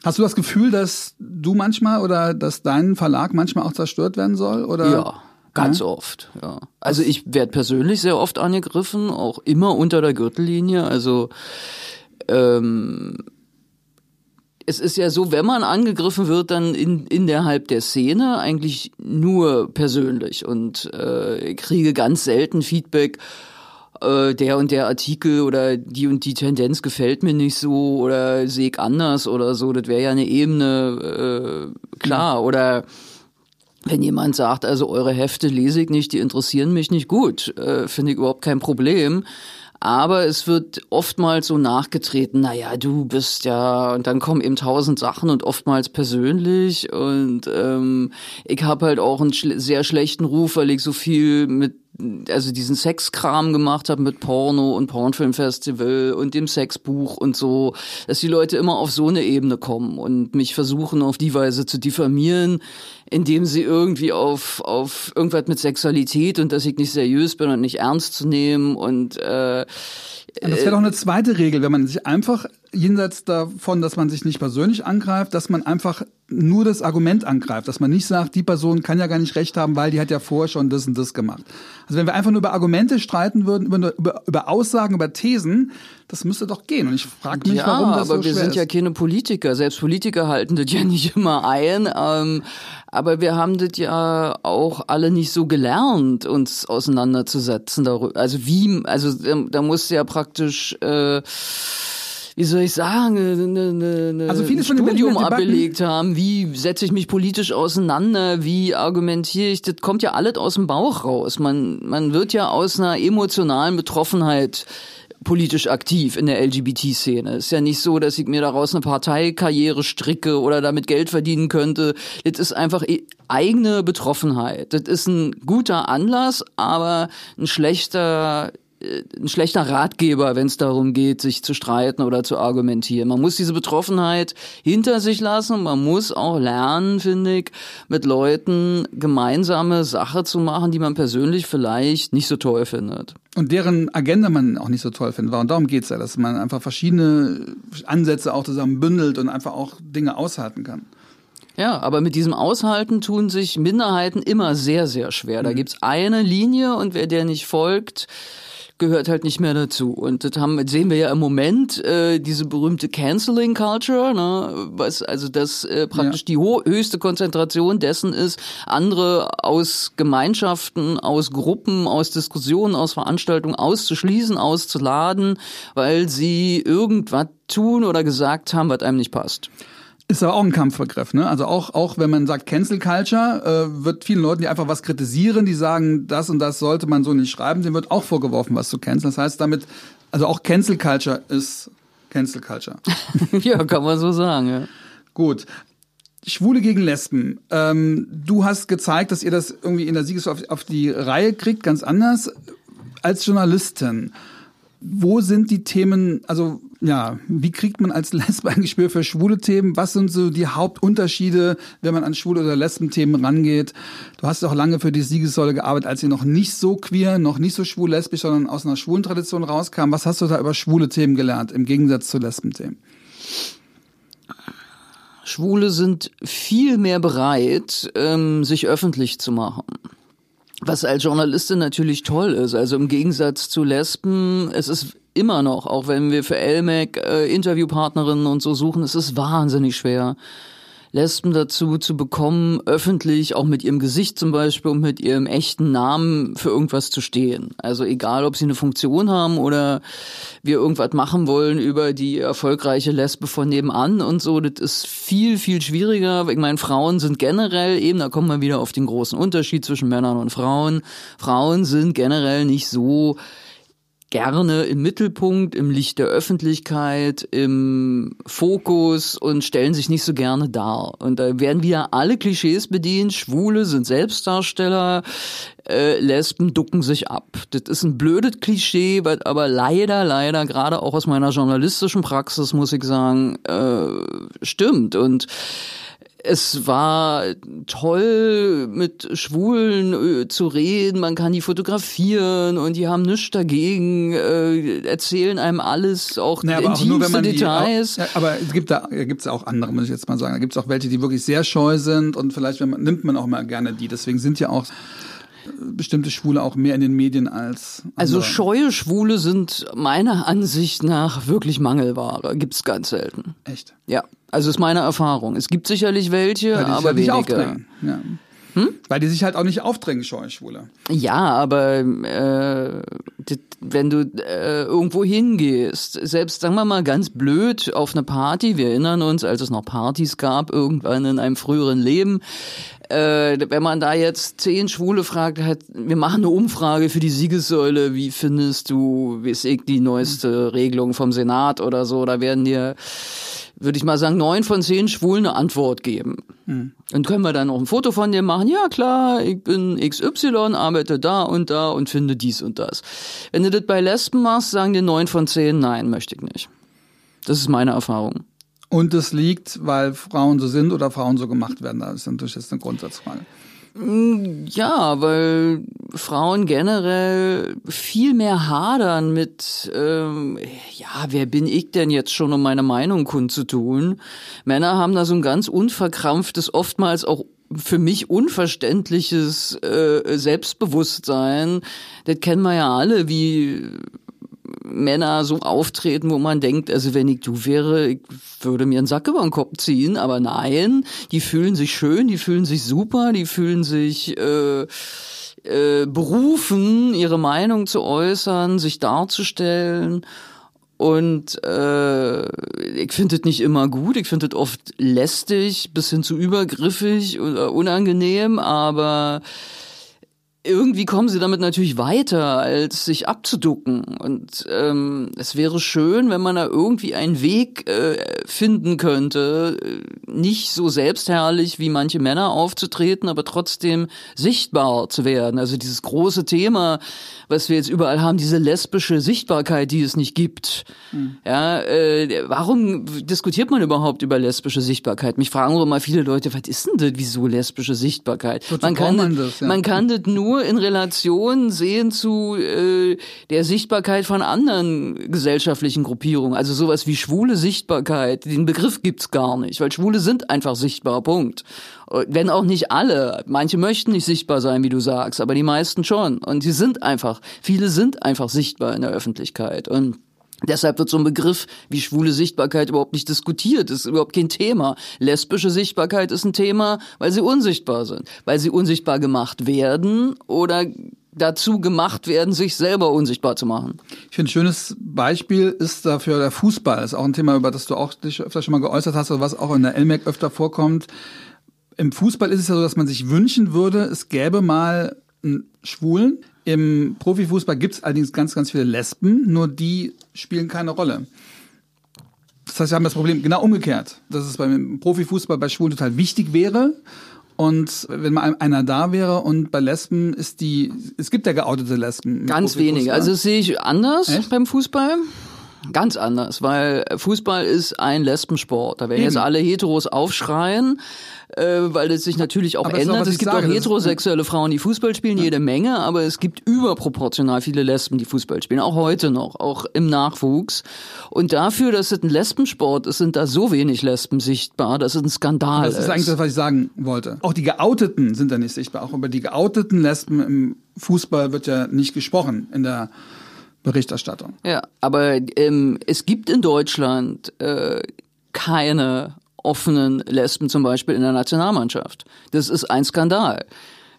Hast du das Gefühl, dass du manchmal oder dass dein Verlag manchmal auch zerstört werden soll? Oder? Ja. Ganz ja? oft, ja. Also ich werde persönlich sehr oft angegriffen, auch immer unter der Gürtellinie. Also ähm, es ist ja so, wenn man angegriffen wird, dann in, innerhalb der Szene eigentlich nur persönlich und äh, kriege ganz selten Feedback, äh, der und der Artikel oder die und die Tendenz gefällt mir nicht so oder sehe ich anders oder so. Das wäre ja eine Ebene, äh, klar. Oder wenn jemand sagt, also eure Hefte lese ich nicht, die interessieren mich nicht gut, äh, finde ich überhaupt kein Problem. Aber es wird oftmals so nachgetreten, naja, du bist ja, und dann kommen eben tausend Sachen und oftmals persönlich. Und ähm, ich habe halt auch einen schl sehr schlechten Ruf, weil ich so viel mit also diesen Sexkram gemacht habe mit Porno und Pornfilmfestival und dem Sexbuch und so, dass die Leute immer auf so eine Ebene kommen und mich versuchen auf die Weise zu diffamieren, indem sie irgendwie auf auf irgendwas mit Sexualität und dass ich nicht seriös bin und nicht ernst zu nehmen und äh, das wäre doch eine zweite Regel, wenn man sich einfach jenseits davon, dass man sich nicht persönlich angreift, dass man einfach nur das Argument angreift, dass man nicht sagt, die Person kann ja gar nicht recht haben, weil die hat ja vorher schon das und das gemacht. Also wenn wir einfach nur über Argumente streiten würden, über, über, über Aussagen, über Thesen, das müsste doch gehen. Und ich frage mich, ja, warum das aber so wir schwer sind ist. ja keine Politiker. Selbst Politiker halten das ja nicht immer ein. Ähm, aber wir haben das ja auch alle nicht so gelernt, uns auseinanderzusetzen darüber. Also wie, also da muss ja praktisch äh, wie soll ich sagen, eine, eine, Also vieles ein Studium Berliner Debatten- abgelegt haben. Wie setze ich mich politisch auseinander? Wie argumentiere ich? Das kommt ja alles aus dem Bauch raus. Man, man wird ja aus einer emotionalen Betroffenheit politisch aktiv in der LGBT-Szene. Ist ja nicht so, dass ich mir daraus eine Parteikarriere stricke oder damit Geld verdienen könnte. Das ist einfach e- eigene Betroffenheit. Das ist ein guter Anlass, aber ein schlechter äh, ein schlechter Ratgeber, wenn es darum geht, sich zu streiten oder zu argumentieren. Man muss diese Betroffenheit hinter sich lassen und man muss auch lernen, finde ich, mit Leuten gemeinsame Sache zu machen, die man persönlich vielleicht nicht so toll findet. Und deren Agenda man auch nicht so toll findet. Und darum geht's ja, dass man einfach verschiedene Ansätze auch zusammen bündelt und einfach auch Dinge aushalten kann. Ja, aber mit diesem Aushalten tun sich Minderheiten immer sehr, sehr schwer. Da gibt's eine Linie und wer der nicht folgt, gehört halt nicht mehr dazu. Und das haben, sehen wir ja im Moment, äh, diese berühmte Canceling Culture, ne, was also das äh, praktisch Ja. die höchste Konzentration dessen ist, andere aus Gemeinschaften, aus Gruppen, aus Diskussionen, aus Veranstaltungen auszuschließen, auszuladen, weil sie irgendwas tun oder gesagt haben, was einem nicht passt. Ist aber auch ein Kampfbegriff, ne? Also auch, auch wenn man sagt Cancel Culture, äh, wird vielen Leuten, die einfach was kritisieren, die sagen, das und das sollte man so nicht schreiben, dem wird auch vorgeworfen, was zu canceln. Das heißt damit, also auch Cancel Culture ist Cancel Culture. ja, kann man so sagen, ja. Gut. Schwule gegen Lesben. Ähm, du hast gezeigt, dass ihr das irgendwie in der Sieges auf, auf die Reihe kriegt, ganz anders als Journalistin. Wo sind die Themen, also ja, wie kriegt man als Lesbe ein Gespür für schwule Themen? Was sind so die Hauptunterschiede, wenn man an schwule oder Lesben-Themen rangeht? Du hast auch lange für die Siegessäule gearbeitet, als sie noch nicht so queer, noch nicht so schwul-lesbisch, sondern aus einer schwulen Tradition rauskam. Was hast du da über schwule Themen gelernt, im Gegensatz zu Lesben-Themen? Schwule sind viel mehr bereit, ähm, sich öffentlich zu machen. Was als Journalistin natürlich toll ist. Also im Gegensatz zu Lesben, es ist immer noch, auch wenn wir für LMAC äh, Interviewpartnerinnen und so suchen, es ist wahnsinnig schwer, Lesben dazu zu bekommen, öffentlich, auch mit ihrem Gesicht zum Beispiel und mit ihrem echten Namen für irgendwas zu stehen. Also egal, ob sie eine Funktion haben oder wir irgendwas machen wollen über die erfolgreiche Lesbe von nebenan und so, das ist viel, viel schwieriger. Ich meine, Frauen sind generell eben, da kommen wir wieder auf den großen Unterschied zwischen Männern und Frauen. Frauen sind generell nicht so gerne im Mittelpunkt, im Licht der Öffentlichkeit, im Fokus und stellen sich nicht so gerne dar. Und da werden wieder alle Klischees bedient. Schwule sind Selbstdarsteller, äh, Lesben ducken sich ab. Das ist ein blödes Klischee, aber leider, leider, gerade auch aus meiner journalistischen Praxis, muss ich sagen, äh, stimmt. Und es war toll, mit Schwulen äh, zu reden, man kann die fotografieren und die haben nichts dagegen, äh, erzählen einem alles, auch naja, intimste auch nur, Details. Die, auch, ja, aber es gibt da gibt's auch andere, muss ich jetzt mal sagen. Da gibt es auch welche, die wirklich sehr scheu sind und vielleicht man, nimmt man auch mal gerne die. Deswegen sind ja auch bestimmte Schwule auch mehr in den Medien als. Andere. Also scheue Schwule sind meiner Ansicht nach wirklich Mangelware. Gibt's ganz selten. Echt? Ja. Also ist meine Erfahrung. Es gibt sicherlich welche, aber halt weniger. Ja. Hm? Weil die sich halt auch nicht aufdrängen, Schwule. Ja, aber äh, wenn du äh, irgendwo hingehst, selbst sagen wir mal ganz blöd auf eine Party, wir erinnern uns, als es noch Partys gab, irgendwann in einem früheren Leben, äh, wenn man da jetzt zehn Schwule fragt, halt, wir machen eine Umfrage für die Siegessäule, wie findest du, wie ist die neueste Regelung vom Senat oder so, da werden dir würde ich mal sagen, neun von zehn Schwulen eine Antwort geben. Mhm. Und können wir dann noch ein Foto von dir machen? Ja, klar, ich bin XY, arbeite da und da und finde dies und das. Wenn du das bei Lesben machst, sagen dir neun von zehn, nein, möchte ich nicht. Das ist meine Erfahrung. Und es liegt, weil Frauen so sind oder Frauen so gemacht werden. Das ist natürlich jetzt eine Grundsatzfrage. Mm, ja, weil Frauen generell viel mehr hadern mit, ähm, ja, wer bin ich denn jetzt schon, um meine Meinung kundzutun? Männer haben da so ein ganz unverkrampftes, oftmals auch für mich unverständliches äh, Selbstbewusstsein. Das kennen wir ja alle, wie Männer so auftreten, wo man denkt, also wenn ich du wäre, ich würde mir einen Sack über den Kopf ziehen, aber nein, die fühlen sich schön, die fühlen sich super, die fühlen sich äh, äh, berufen, ihre Meinung zu äußern, sich darzustellen. Und äh, ich finde es nicht immer gut, ich finde es oft lästig, bis hin zu übergriffig oder unangenehm, aber irgendwie kommen sie damit natürlich weiter, als sich abzuducken. Und ähm, es wäre schön, wenn man da irgendwie einen Weg äh, finden könnte, nicht so selbstherrlich wie manche Männer aufzutreten, aber trotzdem sichtbar zu werden. Also dieses große Thema, was wir jetzt überall haben, diese lesbische Sichtbarkeit, die es nicht gibt. Mhm. Ja, äh, warum diskutiert man überhaupt über lesbische Sichtbarkeit? Mich fragen immer mal viele Leute, was ist denn das, wieso lesbische Sichtbarkeit? man kann, man, das, ja. man kann das nur nur in Relation sehen zu äh, der Sichtbarkeit von anderen gesellschaftlichen Gruppierungen. Also sowas wie schwule Sichtbarkeit, den Begriff gibt's gar nicht, weil Schwule sind einfach sichtbar, Punkt. Wenn auch nicht alle. Manche möchten nicht sichtbar sein, wie du sagst, aber die meisten schon. Und sie sind einfach, viele sind einfach sichtbar in der Öffentlichkeit. Und Deshalb wird so ein Begriff wie schwule Sichtbarkeit überhaupt nicht diskutiert. Das ist überhaupt kein Thema. Lesbische Sichtbarkeit ist ein Thema, weil sie unsichtbar sind. Weil sie unsichtbar gemacht werden oder dazu gemacht werden, sich selber unsichtbar zu machen. Ich finde, ein schönes Beispiel ist dafür der Fußball. Das ist auch ein Thema, über das du auch dich öfter schon mal geäußert hast, oder was auch in der LMAC öfter vorkommt. Im Fußball ist es ja so, dass man sich wünschen würde, es gäbe mal einen Schwulen, im Profifußball gibt es allerdings ganz, ganz viele Lesben, nur die spielen keine Rolle. Das heißt, wir haben das Problem genau umgekehrt, dass es beim Profifußball bei Schwulen total wichtig wäre. Und wenn mal einer da wäre und bei Lesben ist die, es gibt ja geoutete Lesben. Ganz wenige. Also das sehe ich anders Echt? beim Fußball. Ganz anders, weil Fußball ist ein Lesbensport. Da werden Eben. jetzt alle Heteros aufschreien äh, weil es sich natürlich auch aber ändert. Es gibt sage, auch heterosexuelle Frauen, die Fußball spielen, ja. jede Menge, aber es gibt überproportional viele Lesben, die Fußball spielen, auch heute noch, auch im Nachwuchs. Und dafür, dass es ein Lesbensport ist, sind da so wenig Lesben sichtbar, dass es ein Skandal ist. Das ist eigentlich das, was ich sagen wollte. Auch die Geouteten sind da nicht sichtbar. Auch über die geouteten Lesben im Fußball wird ja nicht gesprochen in der Berichterstattung. Ja, aber ähm, es gibt in Deutschland äh, keine offenen Lesben zum Beispiel in der Nationalmannschaft. Das ist ein Skandal.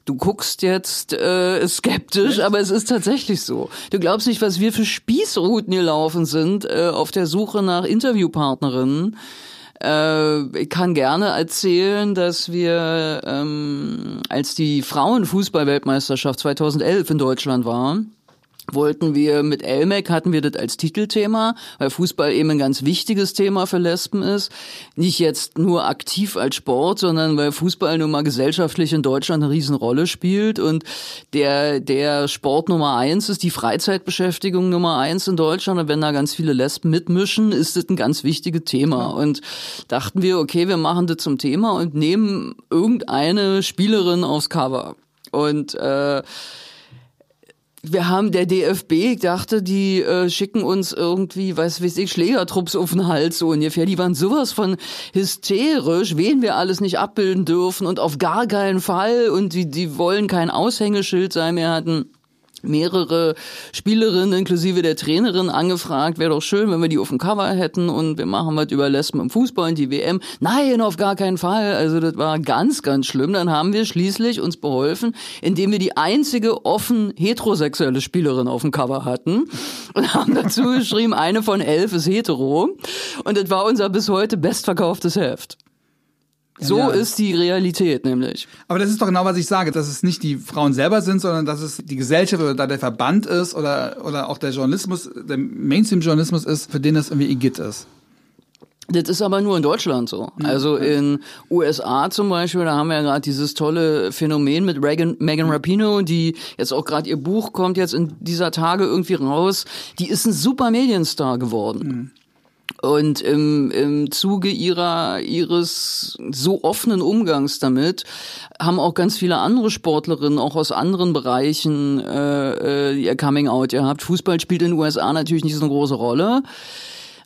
Du guckst jetzt äh, skeptisch, aber es ist tatsächlich so. Du glaubst nicht, was wir für Spießrouten hier laufen sind äh, auf der Suche nach Interviewpartnerinnen. Äh, ich kann gerne erzählen, dass wir, ähm, als die Frauenfußballweltmeisterschaft 2011 in Deutschland war, wollten wir mit Elmec hatten wir das als Titelthema, weil Fußball eben ein ganz wichtiges Thema für Lesben ist. Nicht jetzt nur aktiv als Sport, sondern weil Fußball nun mal gesellschaftlich in Deutschland eine Riesenrolle spielt. Und der, der Sport Nummer eins ist die Freizeitbeschäftigung Nummer eins in Deutschland. Und wenn da ganz viele Lesben mitmischen, ist das ein ganz wichtiges Thema. Und dachten wir, okay, wir machen das zum Thema und nehmen irgendeine Spielerin aufs Cover. Und äh, wir haben der DFB, ich dachte, die äh, schicken uns irgendwie, weiß weiß ich, Schlägertrupps auf den Hals so ungefähr. Die waren sowas von hysterisch, wen wir alles nicht abbilden dürfen und auf gar keinen Fall und die, die wollen kein Aushängeschild sein. Wir hatten mehrere Spielerinnen inklusive der Trainerin angefragt, wäre doch schön, wenn wir die auf dem Cover hätten und wir machen was über Lesben im Fußball und die WM. Nein, auf gar keinen Fall. Also das war ganz, ganz schlimm. Dann haben wir schließlich uns beholfen, indem wir die einzige offen heterosexuelle Spielerin auf dem Cover hatten und haben dazu geschrieben, eine von elf ist hetero. Und das war unser bis heute bestverkauftes Heft. So ja. ist die Realität nämlich. Aber das ist doch genau, was ich sage, dass es nicht die Frauen selber sind, sondern dass es die Gesellschaft oder da der Verband ist oder, oder auch der Journalismus, der Mainstream-Journalismus ist, für den das irgendwie Igitt ist. Das ist aber nur in Deutschland so. Also in USA zum Beispiel, da haben wir ja gerade dieses tolle Phänomen mit Reagan, Megan Rapino, die jetzt auch gerade ihr Buch kommt jetzt in dieser Tage irgendwie raus. Die ist ein super Medienstar geworden. Mhm. Und im, im Zuge ihrer, ihres so offenen Umgangs damit haben auch ganz viele andere Sportlerinnen, auch aus anderen Bereichen, äh, äh ihr Coming Out gehabt. Fußball spielt in den USA natürlich nicht so eine große Rolle.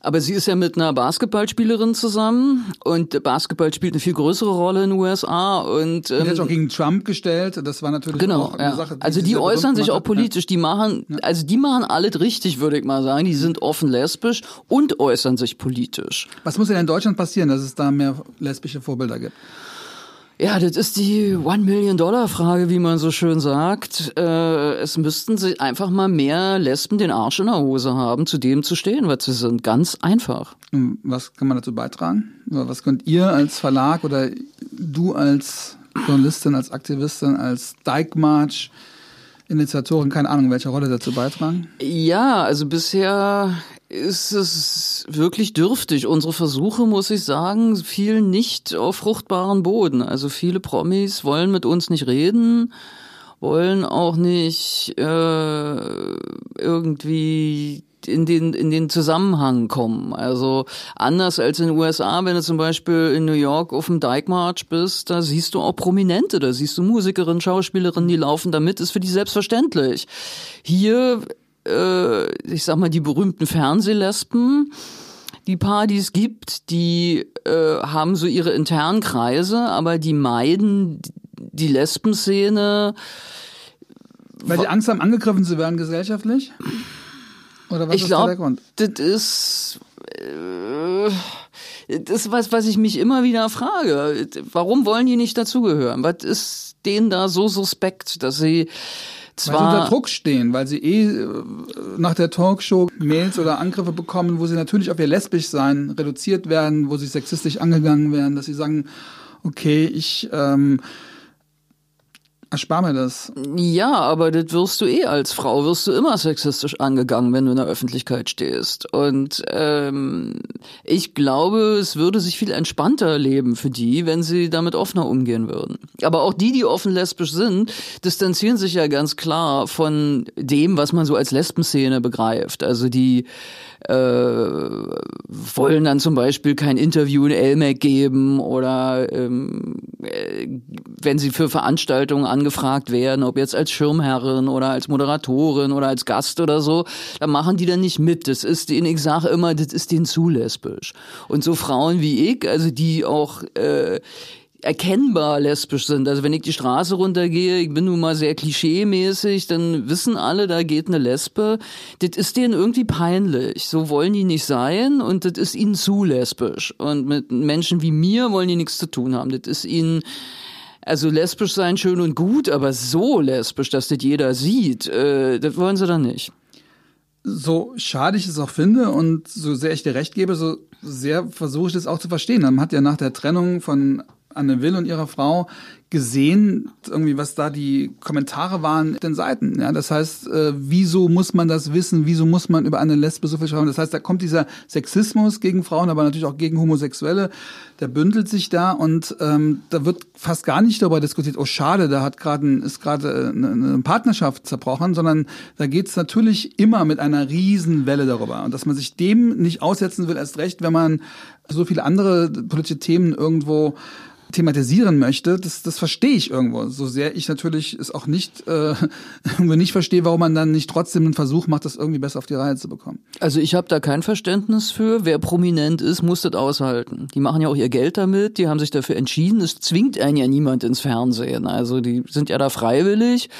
Aber sie ist ja mit einer Basketballspielerin zusammen und Basketball spielt eine viel größere Rolle in den USA. Und, ähm, die hat auch gegen Trump gestellt. Das war natürlich genau, auch eine ja. Sache. Die also die äußern sich auch politisch. Die machen, ja. also die machen alles richtig, würde ich mal sagen. Die sind offen lesbisch und äußern sich politisch. Was muss denn in Deutschland passieren, dass es da mehr lesbische Vorbilder gibt? Ja, das ist die One-Million-Dollar-Frage, wie man so schön sagt. Äh, es müssten sie einfach mal mehr Lesben den Arsch in der Hose haben, zu dem zu stehen, was sie sind. Ganz einfach. Was kann man dazu beitragen? Was könnt ihr als Verlag oder du als Journalistin, als Aktivistin, als Dijkmarch Initiatoren, keine Ahnung, welche Rolle dazu beitragen? Ja, also bisher ist es wirklich dürftig. Unsere Versuche, muss ich sagen, fielen nicht auf fruchtbaren Boden. Also viele Promis wollen mit uns nicht reden, wollen auch nicht äh, irgendwie in den, in den Zusammenhang kommen. Also anders als in den USA, wenn du zum Beispiel in New York auf dem Dyke March bist, da siehst du auch Prominente, da siehst du Musikerinnen, Schauspielerinnen, die laufen da mit, ist für die selbstverständlich. Hier, äh, ich sag mal, die berühmten Fernsehlesben, die paar, die es gibt, die äh, haben so ihre internen Kreise, aber die meiden die Lesbenszene. Weil die Angst haben, angegriffen zu werden gesellschaftlich? Oder was ich ist glaub, der Grund? Das ist. Äh, das ist was, was ich mich immer wieder frage. Warum wollen die nicht dazugehören? Was ist denen da so suspekt, dass sie zwar weil sie unter Druck stehen, weil sie eh äh, nach der Talkshow Mails oder Angriffe bekommen, wo sie natürlich auf ihr lesbisch sein reduziert werden, wo sie sexistisch angegangen werden, dass sie sagen, okay, ich ähm, erspar mir das. Ja, aber das wirst du eh als Frau, wirst du immer sexistisch angegangen, wenn du in der Öffentlichkeit stehst. Und ähm, ich glaube, es würde sich viel entspannter leben für die, wenn sie damit offener umgehen würden. Aber auch die, die offen lesbisch sind, distanzieren sich ja ganz klar von dem, was man so als Lesbenszene begreift. Also die äh, wollen dann zum Beispiel kein Interview in LMAC geben oder ähm, äh, wenn sie für Veranstaltungen angefragt werden, ob jetzt als Schirmherrin oder als Moderatorin oder als Gast oder so, dann machen die dann nicht mit. Das ist denen, ich sage immer, das ist denen zu lesbisch. Und so Frauen wie ich, also die auch äh, erkennbar lesbisch sind. Also wenn ich die Straße runtergehe, ich bin nun mal sehr klischee-mäßig, dann wissen alle, da geht eine Lesbe. Das ist denen irgendwie peinlich. So wollen die nicht sein und das ist ihnen zu lesbisch. Und mit Menschen wie mir wollen die nichts zu tun haben. Das ist ihnen also lesbisch sein schön und gut, aber so lesbisch, dass das jeder sieht, äh, das wollen sie dann nicht. So schade ich es auch finde und so sehr ich dir recht gebe, so sehr versuche ich das auch zu verstehen. Man hat ja nach der Trennung von Anne Will und ihrer Frau gesehen, irgendwie, was da die Kommentare waren den Seiten. Ja, das heißt, äh, wieso muss man das wissen? Wieso muss man über eine Lesbe so viel schreiben? Das heißt, da kommt dieser Sexismus gegen Frauen, aber natürlich auch gegen Homosexuelle. Der bündelt sich da und ähm, da wird fast gar nicht darüber diskutiert. Oh, schade, da hat gerade ist gerade eine, eine Partnerschaft zerbrochen, sondern da geht es natürlich immer mit einer Riesenwelle darüber und dass man sich dem nicht aussetzen will, erst recht, wenn man so viele andere politische Themen irgendwo thematisieren möchte, das, das verstehe ich irgendwo. So sehr ich natürlich es auch nicht, äh, nicht verstehe, warum man dann nicht trotzdem einen Versuch macht, das irgendwie besser auf die Reihe zu bekommen. Also ich habe da kein Verständnis für. Wer prominent ist, muss das aushalten. Die machen ja auch ihr Geld damit, die haben sich dafür entschieden. Es zwingt einen ja niemand ins Fernsehen. Also die sind ja da freiwillig.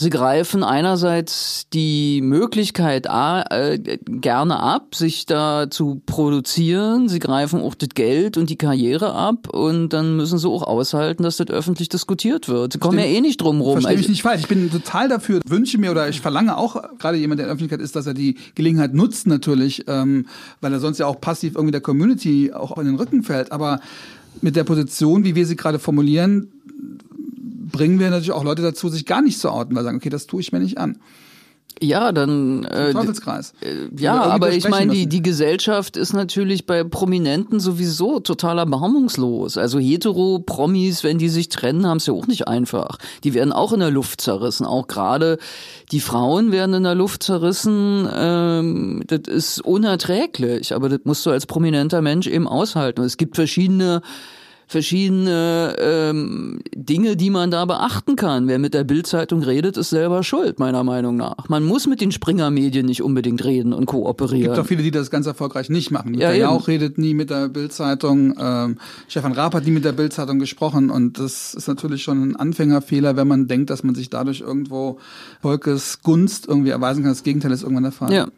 Sie greifen einerseits die Möglichkeit A, äh, gerne ab, sich da zu produzieren. Sie greifen auch das Geld und die Karriere ab und dann müssen sie auch aushalten, dass das öffentlich diskutiert wird. Sie kommen ja eh nicht drum rum. Verstehe mich also nicht falsch. Ich bin total dafür, wünsche mir oder ich verlange auch gerade jemand, der in der Öffentlichkeit ist, dass er die Gelegenheit nutzt natürlich, ähm, weil er sonst ja auch passiv irgendwie der Community auch in den Rücken fällt. Aber mit der Position, wie wir sie gerade formulieren, bringen wir natürlich auch Leute dazu, sich gar nicht zu outen, weil sie sagen, okay, das tue ich mir nicht an. Ja, dann äh, Teufelskreis. Äh, ja, aber ich meine, die die Gesellschaft ist natürlich bei Prominenten sowieso total erbarmungslos. Also hetero Promis, wenn die sich trennen, haben es ja auch nicht einfach. Die werden auch in der Luft zerrissen. Auch gerade die Frauen werden in der Luft zerrissen. Ähm, das ist unerträglich, aber das musst du als prominenter Mensch eben aushalten. Es gibt verschiedene verschiedene ähm, Dinge, die man da beachten kann. Wer mit der Bildzeitung redet, ist selber schuld, meiner Meinung nach. Man muss mit den Springer-Medien nicht unbedingt reden und kooperieren. Es gibt auch viele, die das ganz erfolgreich nicht machen. Ja, der Jauch redet nie mit der Bildzeitung. Ähm, Stefan Raab hat nie mit der Bildzeitung gesprochen und das ist natürlich schon ein Anfängerfehler, wenn man denkt, dass man sich dadurch irgendwo Volkes Gunst irgendwie erweisen kann. Das Gegenteil ist irgendwann der Fall. Ja.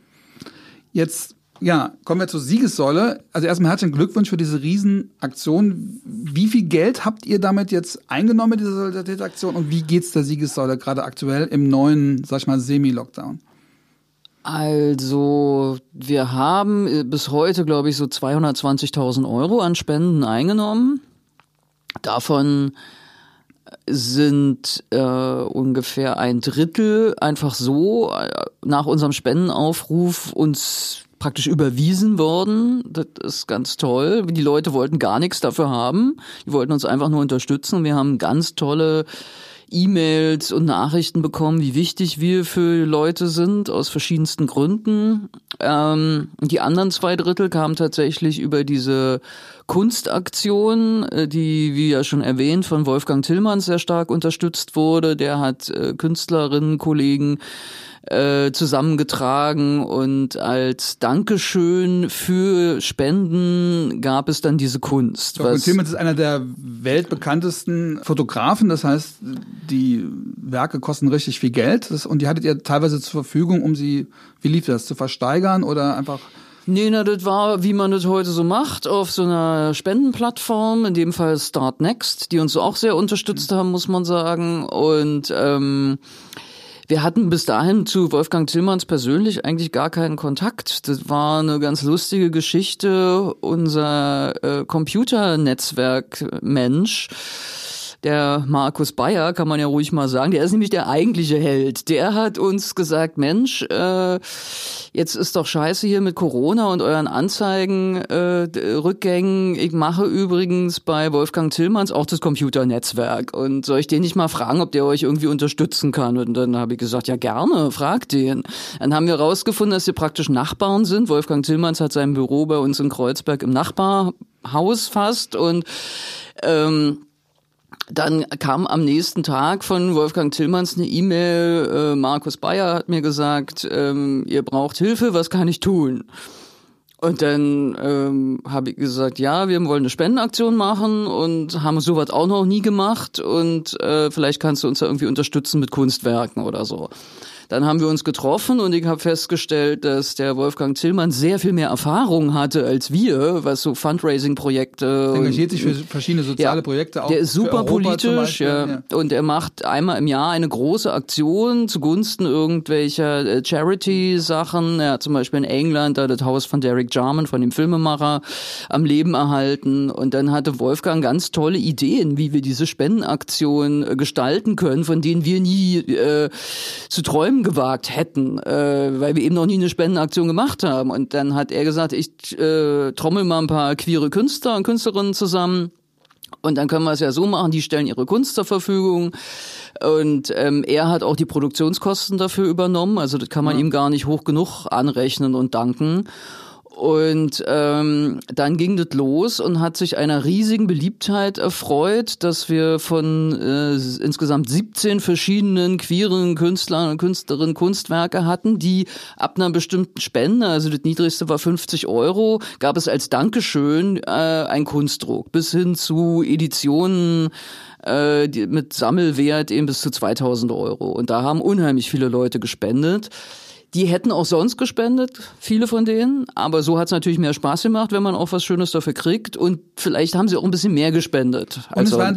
Jetzt ja, kommen wir zur Siegessäule. Also erstmal herzlichen Glückwunsch für diese Riesenaktion. Wie viel Geld habt ihr damit jetzt eingenommen mit dieser Solidaritätsaktion und wie geht's der Siegessäule gerade aktuell im neuen, sag ich mal, Semi-Lockdown? Also, wir haben äh, bis heute, glaube ich, so 220.000 Euro an Spenden eingenommen. Davon sind äh, ungefähr ein Drittel einfach so äh, nach unserem Spendenaufruf uns praktisch überwiesen worden. Das ist ganz toll. Die Leute wollten gar nichts dafür haben. Die wollten uns einfach nur unterstützen. Wir haben ganz tolle E-Mails und Nachrichten bekommen, wie wichtig wir für Leute sind, aus verschiedensten Gründen. Ähm, die anderen zwei Drittel kamen tatsächlich über diese Kunstaktion, äh, die, wie ja schon erwähnt, von Wolfgang Tillmanns sehr stark unterstützt wurde. Der hat äh, Künstlerinnen, Kollegen äh, zusammengetragen und als Dankeschön für Spenden gab es dann diese Kunst. Dr. Tillmans ist einer der weltbekanntesten Fotografen, das heißt, die Werke kosten richtig viel Geld und die hattet ihr teilweise zur Verfügung, um sie, wie lief das, zu versteigern oder einfach Nee, na, das war, wie man das heute so macht, auf so einer Spendenplattform, in dem Fall Start Next, die uns auch sehr unterstützt haben, muss man sagen. Und ähm, wir hatten bis dahin zu Wolfgang Tillmanns persönlich eigentlich gar keinen Kontakt. Das war eine ganz lustige Geschichte. Unser äh, Computernetzwerk-Mensch der Markus Bayer, kann man ja ruhig mal sagen, der ist nämlich der eigentliche Held. Der hat uns gesagt, Mensch, äh, jetzt ist doch scheiße hier mit Corona und euren Anzeigen, äh, Rückgängen. Ich mache übrigens bei Wolfgang Tillmanns auch das Computernetzwerk. Und soll ich den nicht mal fragen, ob der euch irgendwie unterstützen kann? Und dann habe ich gesagt, ja gerne, frag den. Dann haben wir rausgefunden, dass wir praktisch Nachbarn sind. Wolfgang Tillmanns hat sein Büro bei uns in Kreuzberg im Nachbarhaus fast und ähm, dann kam am nächsten Tag von Wolfgang Tillmanns eine E-Mail, äh, Markus Bayer hat mir gesagt, ähm, ihr braucht Hilfe, was kann ich tun? Und dann ähm, habe ich gesagt, ja, wir wollen eine Spendenaktion machen und haben sowas auch noch nie gemacht und äh, vielleicht kannst du uns da irgendwie unterstützen mit Kunstwerken oder so. Dann haben wir uns getroffen und ich habe festgestellt, dass der Wolfgang Tillmann sehr viel mehr Erfahrung hatte als wir, was so Fundraising-Projekte. Engagiert sich für verschiedene soziale ja, Projekte auch. Der ist super politisch ja, ja. und er macht einmal im Jahr eine große Aktion zugunsten irgendwelcher äh, Charity-Sachen. Er hat zum Beispiel in England da das Haus von Derek Jarman, von dem Filmemacher, am Leben erhalten. Und dann hatte Wolfgang ganz tolle Ideen, wie wir diese Spendenaktion äh, gestalten können, von denen wir nie äh, zu träumen gewagt hätten, äh, weil wir eben noch nie eine Spendenaktion gemacht haben. Und dann hat er gesagt, ich äh, trommel mal ein paar queere Künstler und Künstlerinnen zusammen. Und dann können wir es ja so machen, die stellen ihre Kunst zur Verfügung. Und ähm, er hat auch die Produktionskosten dafür übernommen. Also das kann man ja. ihm gar nicht hoch genug anrechnen und danken. Und ähm, dann ging das los und hat sich einer riesigen Beliebtheit erfreut, dass wir von äh, insgesamt 17 verschiedenen queeren Künstlern und Künstlerinnen Kunstwerke hatten, die ab einer bestimmten Spende, also das niedrigste war 50 Euro, gab es als Dankeschön äh, ein Kunstdruck bis hin zu Editionen äh, mit Sammelwert eben bis zu 2000 Euro. Und da haben unheimlich viele Leute gespendet. Die hätten auch sonst gespendet, viele von denen, aber so hat es natürlich mehr Spaß gemacht, wenn man auch was Schönes dafür kriegt und vielleicht haben sie auch ein bisschen mehr gespendet. Und es war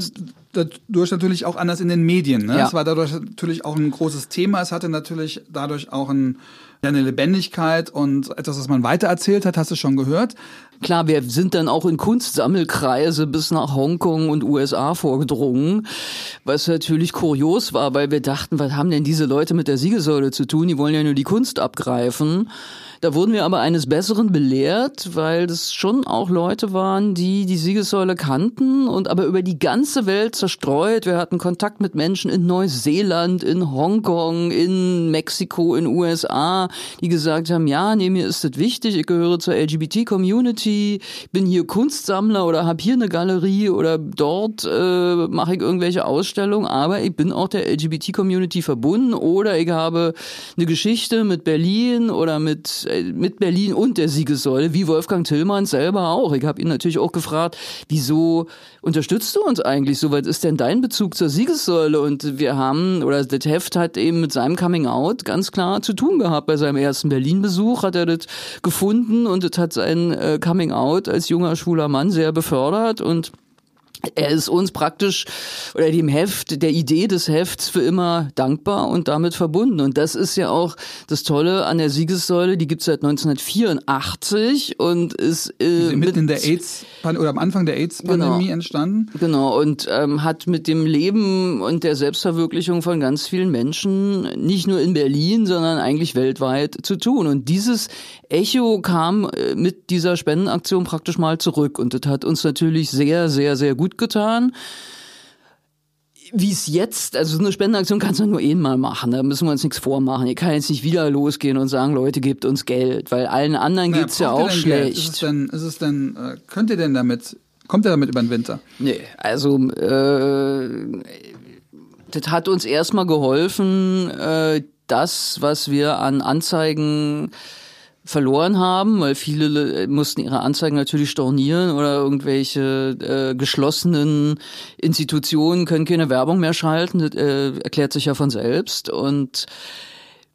dadurch natürlich auch anders in den Medien. Ne? Ja. Es war dadurch natürlich auch ein großes Thema. Es hatte natürlich dadurch auch ein, eine Lebendigkeit und etwas, was man weitererzählt hat, hast du schon gehört. Klar, wir sind dann auch in Kunstsammelkreise bis nach Hongkong und USA vorgedrungen, was natürlich kurios war, weil wir dachten, was haben denn diese Leute mit der Siegessäule zu tun? Die wollen ja nur die Kunst abgreifen. Da wurden wir aber eines Besseren belehrt, weil das schon auch Leute waren, die die Siegessäule kannten und aber über die ganze Welt zerstreut. Wir hatten Kontakt mit Menschen in Neuseeland, in Hongkong, in Mexiko, in USA, die gesagt haben, ja, nee, mir ist das wichtig, ich gehöre zur LGBT-Community, bin hier Kunstsammler oder habe hier eine Galerie oder dort äh, mache ich irgendwelche Ausstellungen, aber ich bin auch der LGBT-Community verbunden oder ich habe eine Geschichte mit Berlin oder mit mit Berlin und der Siegessäule, wie Wolfgang Tillmann selber auch. Ich habe ihn natürlich auch gefragt, wieso unterstützt du uns eigentlich so? Was ist denn dein Bezug zur Siegessäule? Und wir haben, oder das Heft hat eben mit seinem Coming Out ganz klar zu tun gehabt. Bei seinem ersten Berlin-Besuch hat er das gefunden und das hat sein äh, Coming Out als junger schwuler Mann sehr befördert und er ist uns praktisch oder dem Heft, der Idee des Hefts für immer dankbar und damit verbunden. Und das ist ja auch das Tolle an der Siegessäule, die gibt es seit 1984 und ist äh, mitten in der AIDS oder am Anfang der AIDS-Pandemie genau, entstanden. Genau, und ähm, hat mit dem Leben und der Selbstverwirklichung von ganz vielen Menschen nicht nur in Berlin, sondern eigentlich weltweit zu tun. Und dieses Echo kam äh, mit dieser Spendenaktion praktisch mal zurück. Und das hat uns natürlich sehr, sehr, sehr gut getan. Wie es jetzt, also so eine Spendenaktion kannst du nur einmal machen, da müssen wir uns nichts vormachen. Ihr kann jetzt nicht wieder losgehen und sagen, Leute, gebt uns Geld, weil allen anderen naja, geht's ja auch schlecht. Ist es denn, ist es denn, äh, könnt ihr denn damit, kommt ihr damit über den Winter? Nee, also äh, das hat uns erstmal geholfen, äh, das, was wir an Anzeigen verloren haben, weil viele mussten ihre Anzeigen natürlich stornieren oder irgendwelche äh, geschlossenen Institutionen können keine Werbung mehr schalten. Das äh, erklärt sich ja von selbst. Und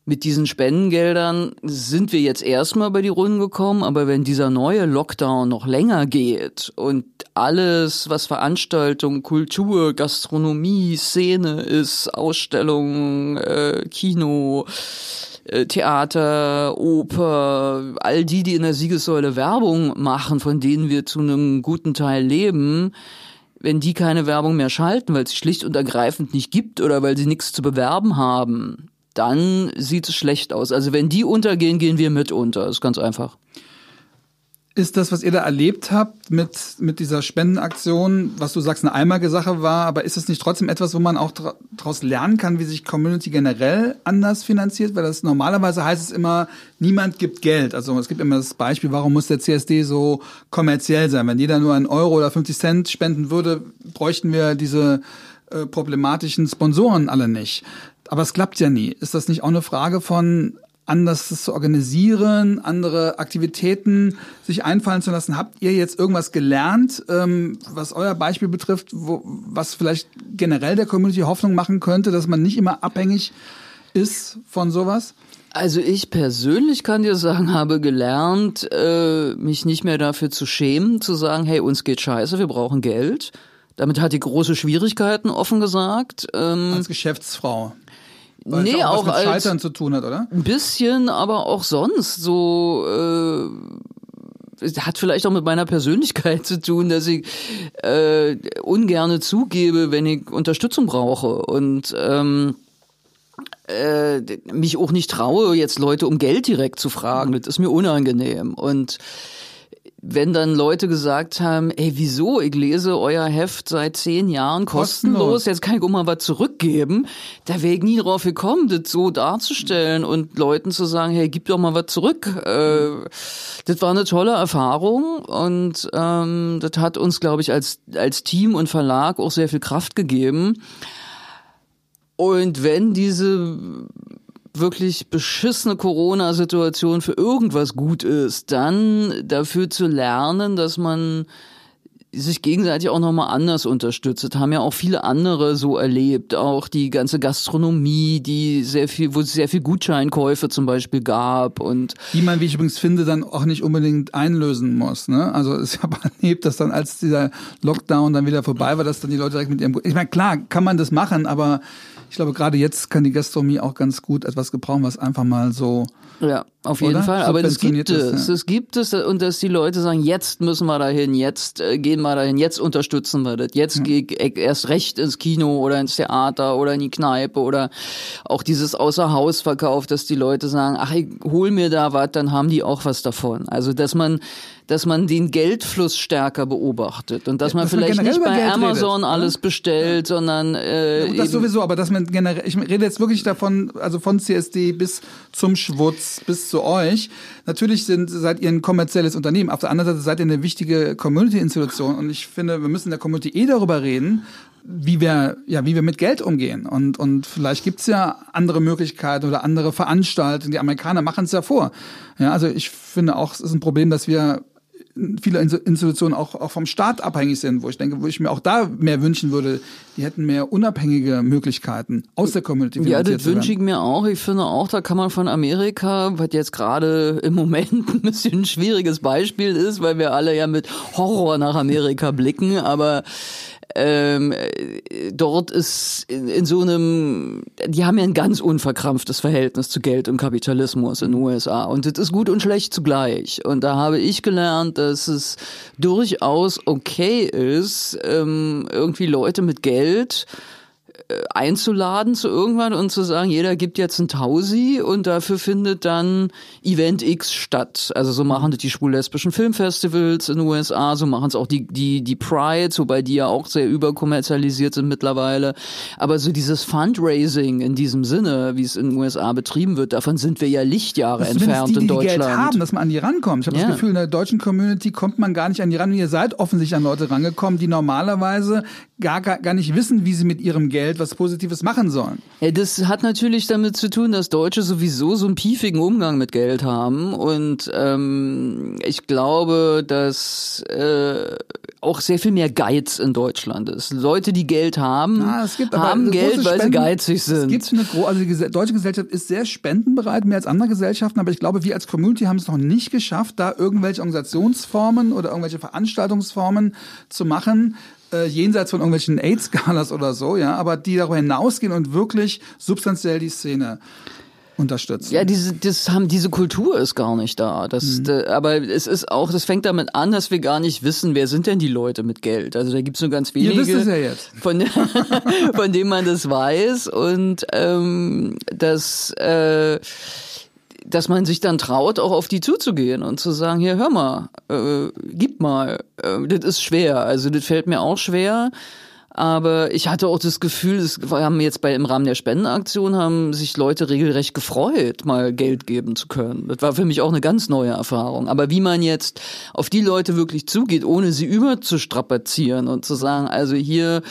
mit diesen Spendengeldern sind wir jetzt erstmal bei die Runden gekommen, aber wenn dieser neue Lockdown noch länger geht und alles, was Veranstaltung, Kultur, Gastronomie, Szene ist, Ausstellungen, äh, Kino, äh, Theater, Oper, all die, die in der Siegessäule Werbung machen, von denen wir zu einem guten Teil leben, wenn die keine Werbung mehr schalten, weil es schlicht und ergreifend nicht gibt oder weil sie nichts zu bewerben haben, dann sieht es schlecht aus. Also wenn die untergehen, gehen wir mit unter. Das ist ganz einfach. Ist das, was ihr da erlebt habt mit, mit dieser Spendenaktion, was du sagst, eine einmalige Sache war, aber ist es nicht trotzdem etwas, wo man auch daraus lernen kann, wie sich Community generell anders finanziert? Weil das normalerweise heißt es immer, niemand gibt Geld. Also es gibt immer das Beispiel, warum muss der CSD so kommerziell sein? Wenn jeder nur einen Euro oder 50 Cent spenden würde, bräuchten wir diese äh, problematischen Sponsoren alle nicht. Aber es klappt ja nie. Ist das nicht auch eine Frage von anders zu organisieren, andere Aktivitäten sich einfallen zu lassen. Habt ihr jetzt irgendwas gelernt, ähm, was euer Beispiel betrifft, wo, was vielleicht generell der Community Hoffnung machen könnte, dass man nicht immer abhängig ist von sowas? Also ich persönlich kann dir sagen, habe gelernt, äh, mich nicht mehr dafür zu schämen, zu sagen, hey, uns geht scheiße, wir brauchen Geld. Damit hat die große Schwierigkeiten, offen gesagt. Ähm, Als Geschäftsfrau. Weil nee, auch, auch mit als Scheitern zu tun hat, oder? Ein bisschen, aber auch sonst so. Äh, hat vielleicht auch mit meiner Persönlichkeit zu tun, dass ich äh, ungerne zugebe, wenn ich Unterstützung brauche und ähm, äh, mich auch nicht traue, jetzt Leute um Geld direkt zu fragen. Das ist mir unangenehm und wenn dann Leute gesagt haben, ey, wieso? Ich lese euer Heft seit zehn Jahren kostenlos, kostenlos. jetzt kann ich auch mal was zurückgeben, da wäre ich nie drauf gekommen, das so darzustellen und Leuten zu sagen, hey, gib doch mal was zurück. Äh, das war eine tolle Erfahrung und ähm, das hat uns, glaube ich, als, als Team und Verlag auch sehr viel Kraft gegeben. Und wenn diese wirklich beschissene Corona-Situation für irgendwas gut ist, dann dafür zu lernen, dass man sich gegenseitig auch nochmal anders unterstützt. Haben ja auch viele andere so erlebt. Auch die ganze Gastronomie, die sehr viel, wo es sehr viel Gutscheinkäufe zum Beispiel gab und. Die man, wie ich übrigens finde, dann auch nicht unbedingt einlösen muss, ne? Also, ich habe erlebt, dass dann als dieser Lockdown dann wieder vorbei war, dass dann die Leute direkt mit ihrem, ich meine, klar, kann man das machen, aber ich glaube, gerade jetzt kann die Gastronomie auch ganz gut etwas gebrauchen, was einfach mal so. Ja, auf jeden Fall. Aber das gibt es. Ja. Es gibt es und dass die Leute sagen, jetzt müssen wir dahin, jetzt äh, gehen wir dahin, jetzt unterstützen wir das, jetzt ja. gehe ich erst recht ins Kino oder ins Theater oder in die Kneipe oder auch dieses Außerhausverkauf, dass die Leute sagen, ach, ich hol mir da was, dann haben die auch was davon. Also, dass man dass man den Geldfluss stärker beobachtet und dass ja, man dass vielleicht man nicht bei Geld Amazon redet, alles ja? bestellt, sondern äh, ja, das sowieso, aber dass man generell, ich rede jetzt wirklich davon, also von CSD bis zum Schwutz bis euch. Natürlich sind seid ihr ein kommerzielles Unternehmen. Auf der anderen Seite seid ihr eine wichtige Community-Institution und ich finde, wir müssen in der Community eh darüber reden, wie wir, ja, wie wir mit Geld umgehen. Und, und vielleicht gibt's ja andere Möglichkeiten oder andere Veranstaltungen. Die Amerikaner machen es ja vor. Ja, also ich finde auch, es ist ein Problem, dass wir viele Institutionen auch, auch vom Staat abhängig sind, wo ich denke, wo ich mir auch da mehr wünschen würde, die hätten mehr unabhängige Möglichkeiten aus der Community. Ja, das wünsche ich mir auch. Ich finde auch, da kann man von Amerika, was jetzt gerade im Moment ein bisschen ein schwieriges Beispiel ist, weil wir alle ja mit Horror nach Amerika blicken, aber ähm, dort ist in, in, so einem, die haben ja ein ganz unverkrampftes Verhältnis zu Geld und Kapitalismus in den USA und das ist gut und schlecht zugleich. Und da habe ich gelernt, dass es durchaus okay ist, ähm, irgendwie Leute mit Geld einzuladen zu irgendwann und zu sagen, jeder gibt jetzt ein Tausi und dafür findet dann Event X statt. Also so machen das die schwul-lesbischen Filmfestivals in den USA, so machen es auch die, die, die Pride, wobei die ja auch sehr überkommerzialisiert sind mittlerweile. Aber so dieses Fundraising in diesem Sinne, wie es in den USA betrieben wird, davon sind wir ja Lichtjahre das entfernt die, die in Deutschland. Die Geld haben, dass man an die rankommt. Ich habe ja. das Gefühl, in der deutschen Community kommt man gar nicht an die ran. Ihr seid offensichtlich an Leute rangekommen, die normalerweise gar, gar, gar nicht wissen, wie sie mit ihrem Geld etwas Positives machen sollen. Ja, das hat natürlich damit zu tun, dass Deutsche sowieso so einen piefigen Umgang mit Geld haben. Und ähm, ich glaube, dass äh, auch sehr viel mehr Geiz in Deutschland ist. Leute, die Geld haben, ah, haben Geld, weil sie geizig sind. Es gibt eine, also die deutsche Gesellschaft ist sehr spendenbereit, mehr als andere Gesellschaften, aber ich glaube, wir als Community haben es noch nicht geschafft, da irgendwelche Organisationsformen oder irgendwelche Veranstaltungsformen zu machen, äh, jenseits von irgendwelchen AIDS-Skalas oder so, ja, aber die darüber hinausgehen und wirklich substanziell die Szene unterstützen. Ja, diese, das haben, diese Kultur ist gar nicht da. Das, mhm. da, aber es ist auch, das fängt damit an, dass wir gar nicht wissen, wer sind denn die Leute mit Geld. Also da gibt's nur ganz wenige. Ihr wisst es ja jetzt. Von, von denen man das weiß und ähm, das äh, dass man sich dann traut, auch auf die zuzugehen und zu sagen, hier, hör mal, äh, gib mal. Äh, das ist schwer. Also das fällt mir auch schwer. Aber ich hatte auch das Gefühl, es haben jetzt bei im Rahmen der Spendenaktion haben sich Leute regelrecht gefreut, mal Geld geben zu können. Das war für mich auch eine ganz neue Erfahrung. Aber wie man jetzt auf die Leute wirklich zugeht, ohne sie überzustrapazieren und zu sagen, also hier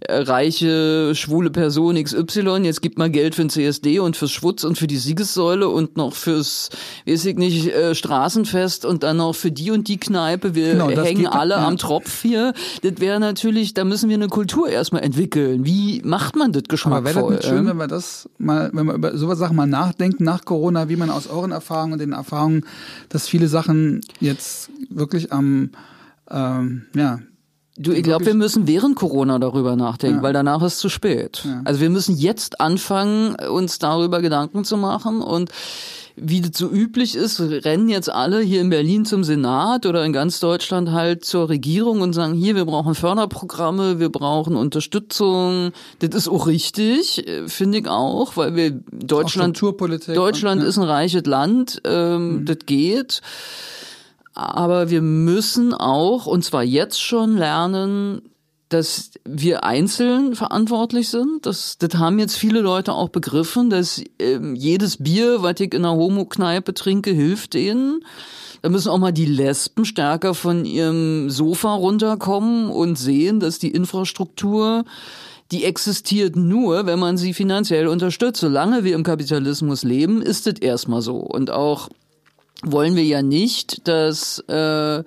äh, reiche schwule Person XY, jetzt gibt mal Geld für den CSD und fürs Schwutz und für die Siegessäule und noch fürs, weiß ich nicht, äh, Straßenfest und dann noch für die und die Kneipe. Wir genau, hängen alle am Tropf hier. Das wäre natürlich, da müssen wir eine Kultur Kultur erstmal entwickeln. Wie macht man das geschmackvoll? Aber wäre das nicht schön, wenn wir das mal, wenn wir über sowas Sachen mal nachdenken nach Corona, wie man aus euren Erfahrungen und den Erfahrungen, dass viele Sachen jetzt wirklich am, ähm, ja, Du, ich glaube, wir müssen während Corona darüber nachdenken, ja. weil danach ist zu spät. Ja. Also wir müssen jetzt anfangen, uns darüber Gedanken zu machen und wie das so üblich ist, rennen jetzt alle hier in Berlin zum Senat oder in ganz Deutschland halt zur Regierung und sagen, hier, wir brauchen Förderprogramme, wir brauchen Unterstützung. Das ist auch richtig, äh, finde ich auch, weil wir Deutschland, Deutschland ja. ist ein reiches Land, ähm, mhm. das geht. Aber wir müssen auch, und zwar jetzt schon lernen, dass wir einzeln verantwortlich sind. Das, das haben jetzt viele Leute auch begriffen, dass ähm, jedes Bier, was ich in einer Homo-Kneipe trinke, hilft denen. Da müssen auch mal die Lesben stärker von ihrem Sofa runterkommen und sehen, dass die Infrastruktur, die existiert nur, wenn man sie finanziell unterstützt. Solange wir im Kapitalismus leben, ist das erstmal so. Und auch wollen wir ja nicht, dass äh,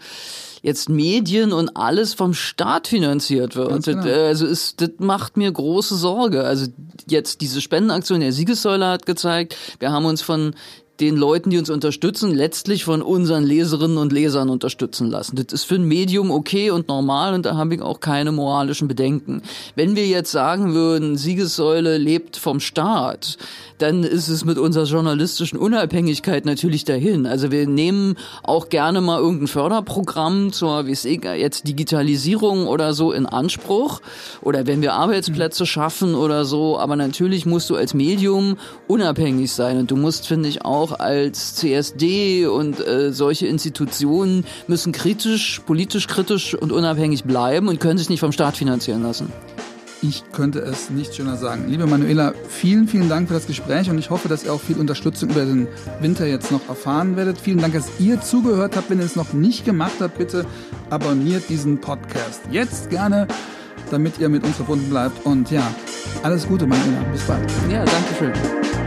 jetzt Medien und alles vom Staat finanziert wird. Genau. Also ist, das macht mir große Sorge. Also jetzt diese Spendenaktion der Siegessäule hat gezeigt, wir haben uns von den Leuten, die uns unterstützen, letztlich von unseren Leserinnen und Lesern unterstützen lassen. Das ist für ein Medium okay und normal und da habe ich auch keine moralischen Bedenken. Wenn wir jetzt sagen würden, Siegessäule lebt vom Staat, dann ist es mit unserer journalistischen Unabhängigkeit natürlich dahin. Also wir nehmen auch gerne mal irgendein Förderprogramm zur, wie es jetzt Digitalisierung oder so in Anspruch oder wenn wir Arbeitsplätze schaffen oder so, aber natürlich musst du als Medium unabhängig sein und du musst, finde ich, auch auch als CSD und äh, solche Institutionen müssen kritisch, politisch kritisch und unabhängig bleiben und können sich nicht vom Staat finanzieren lassen. Ich könnte es nicht schöner sagen. Liebe Manuela, vielen, vielen Dank für das Gespräch und ich hoffe, dass ihr auch viel Unterstützung über den Winter jetzt noch erfahren werdet. Vielen Dank, dass ihr zugehört habt. Wenn ihr es noch nicht gemacht habt, bitte abonniert diesen Podcast. Jetzt gerne, damit ihr mit uns verbunden bleibt. Und ja, alles Gute, Manuela. Bis bald. Ja, danke schön.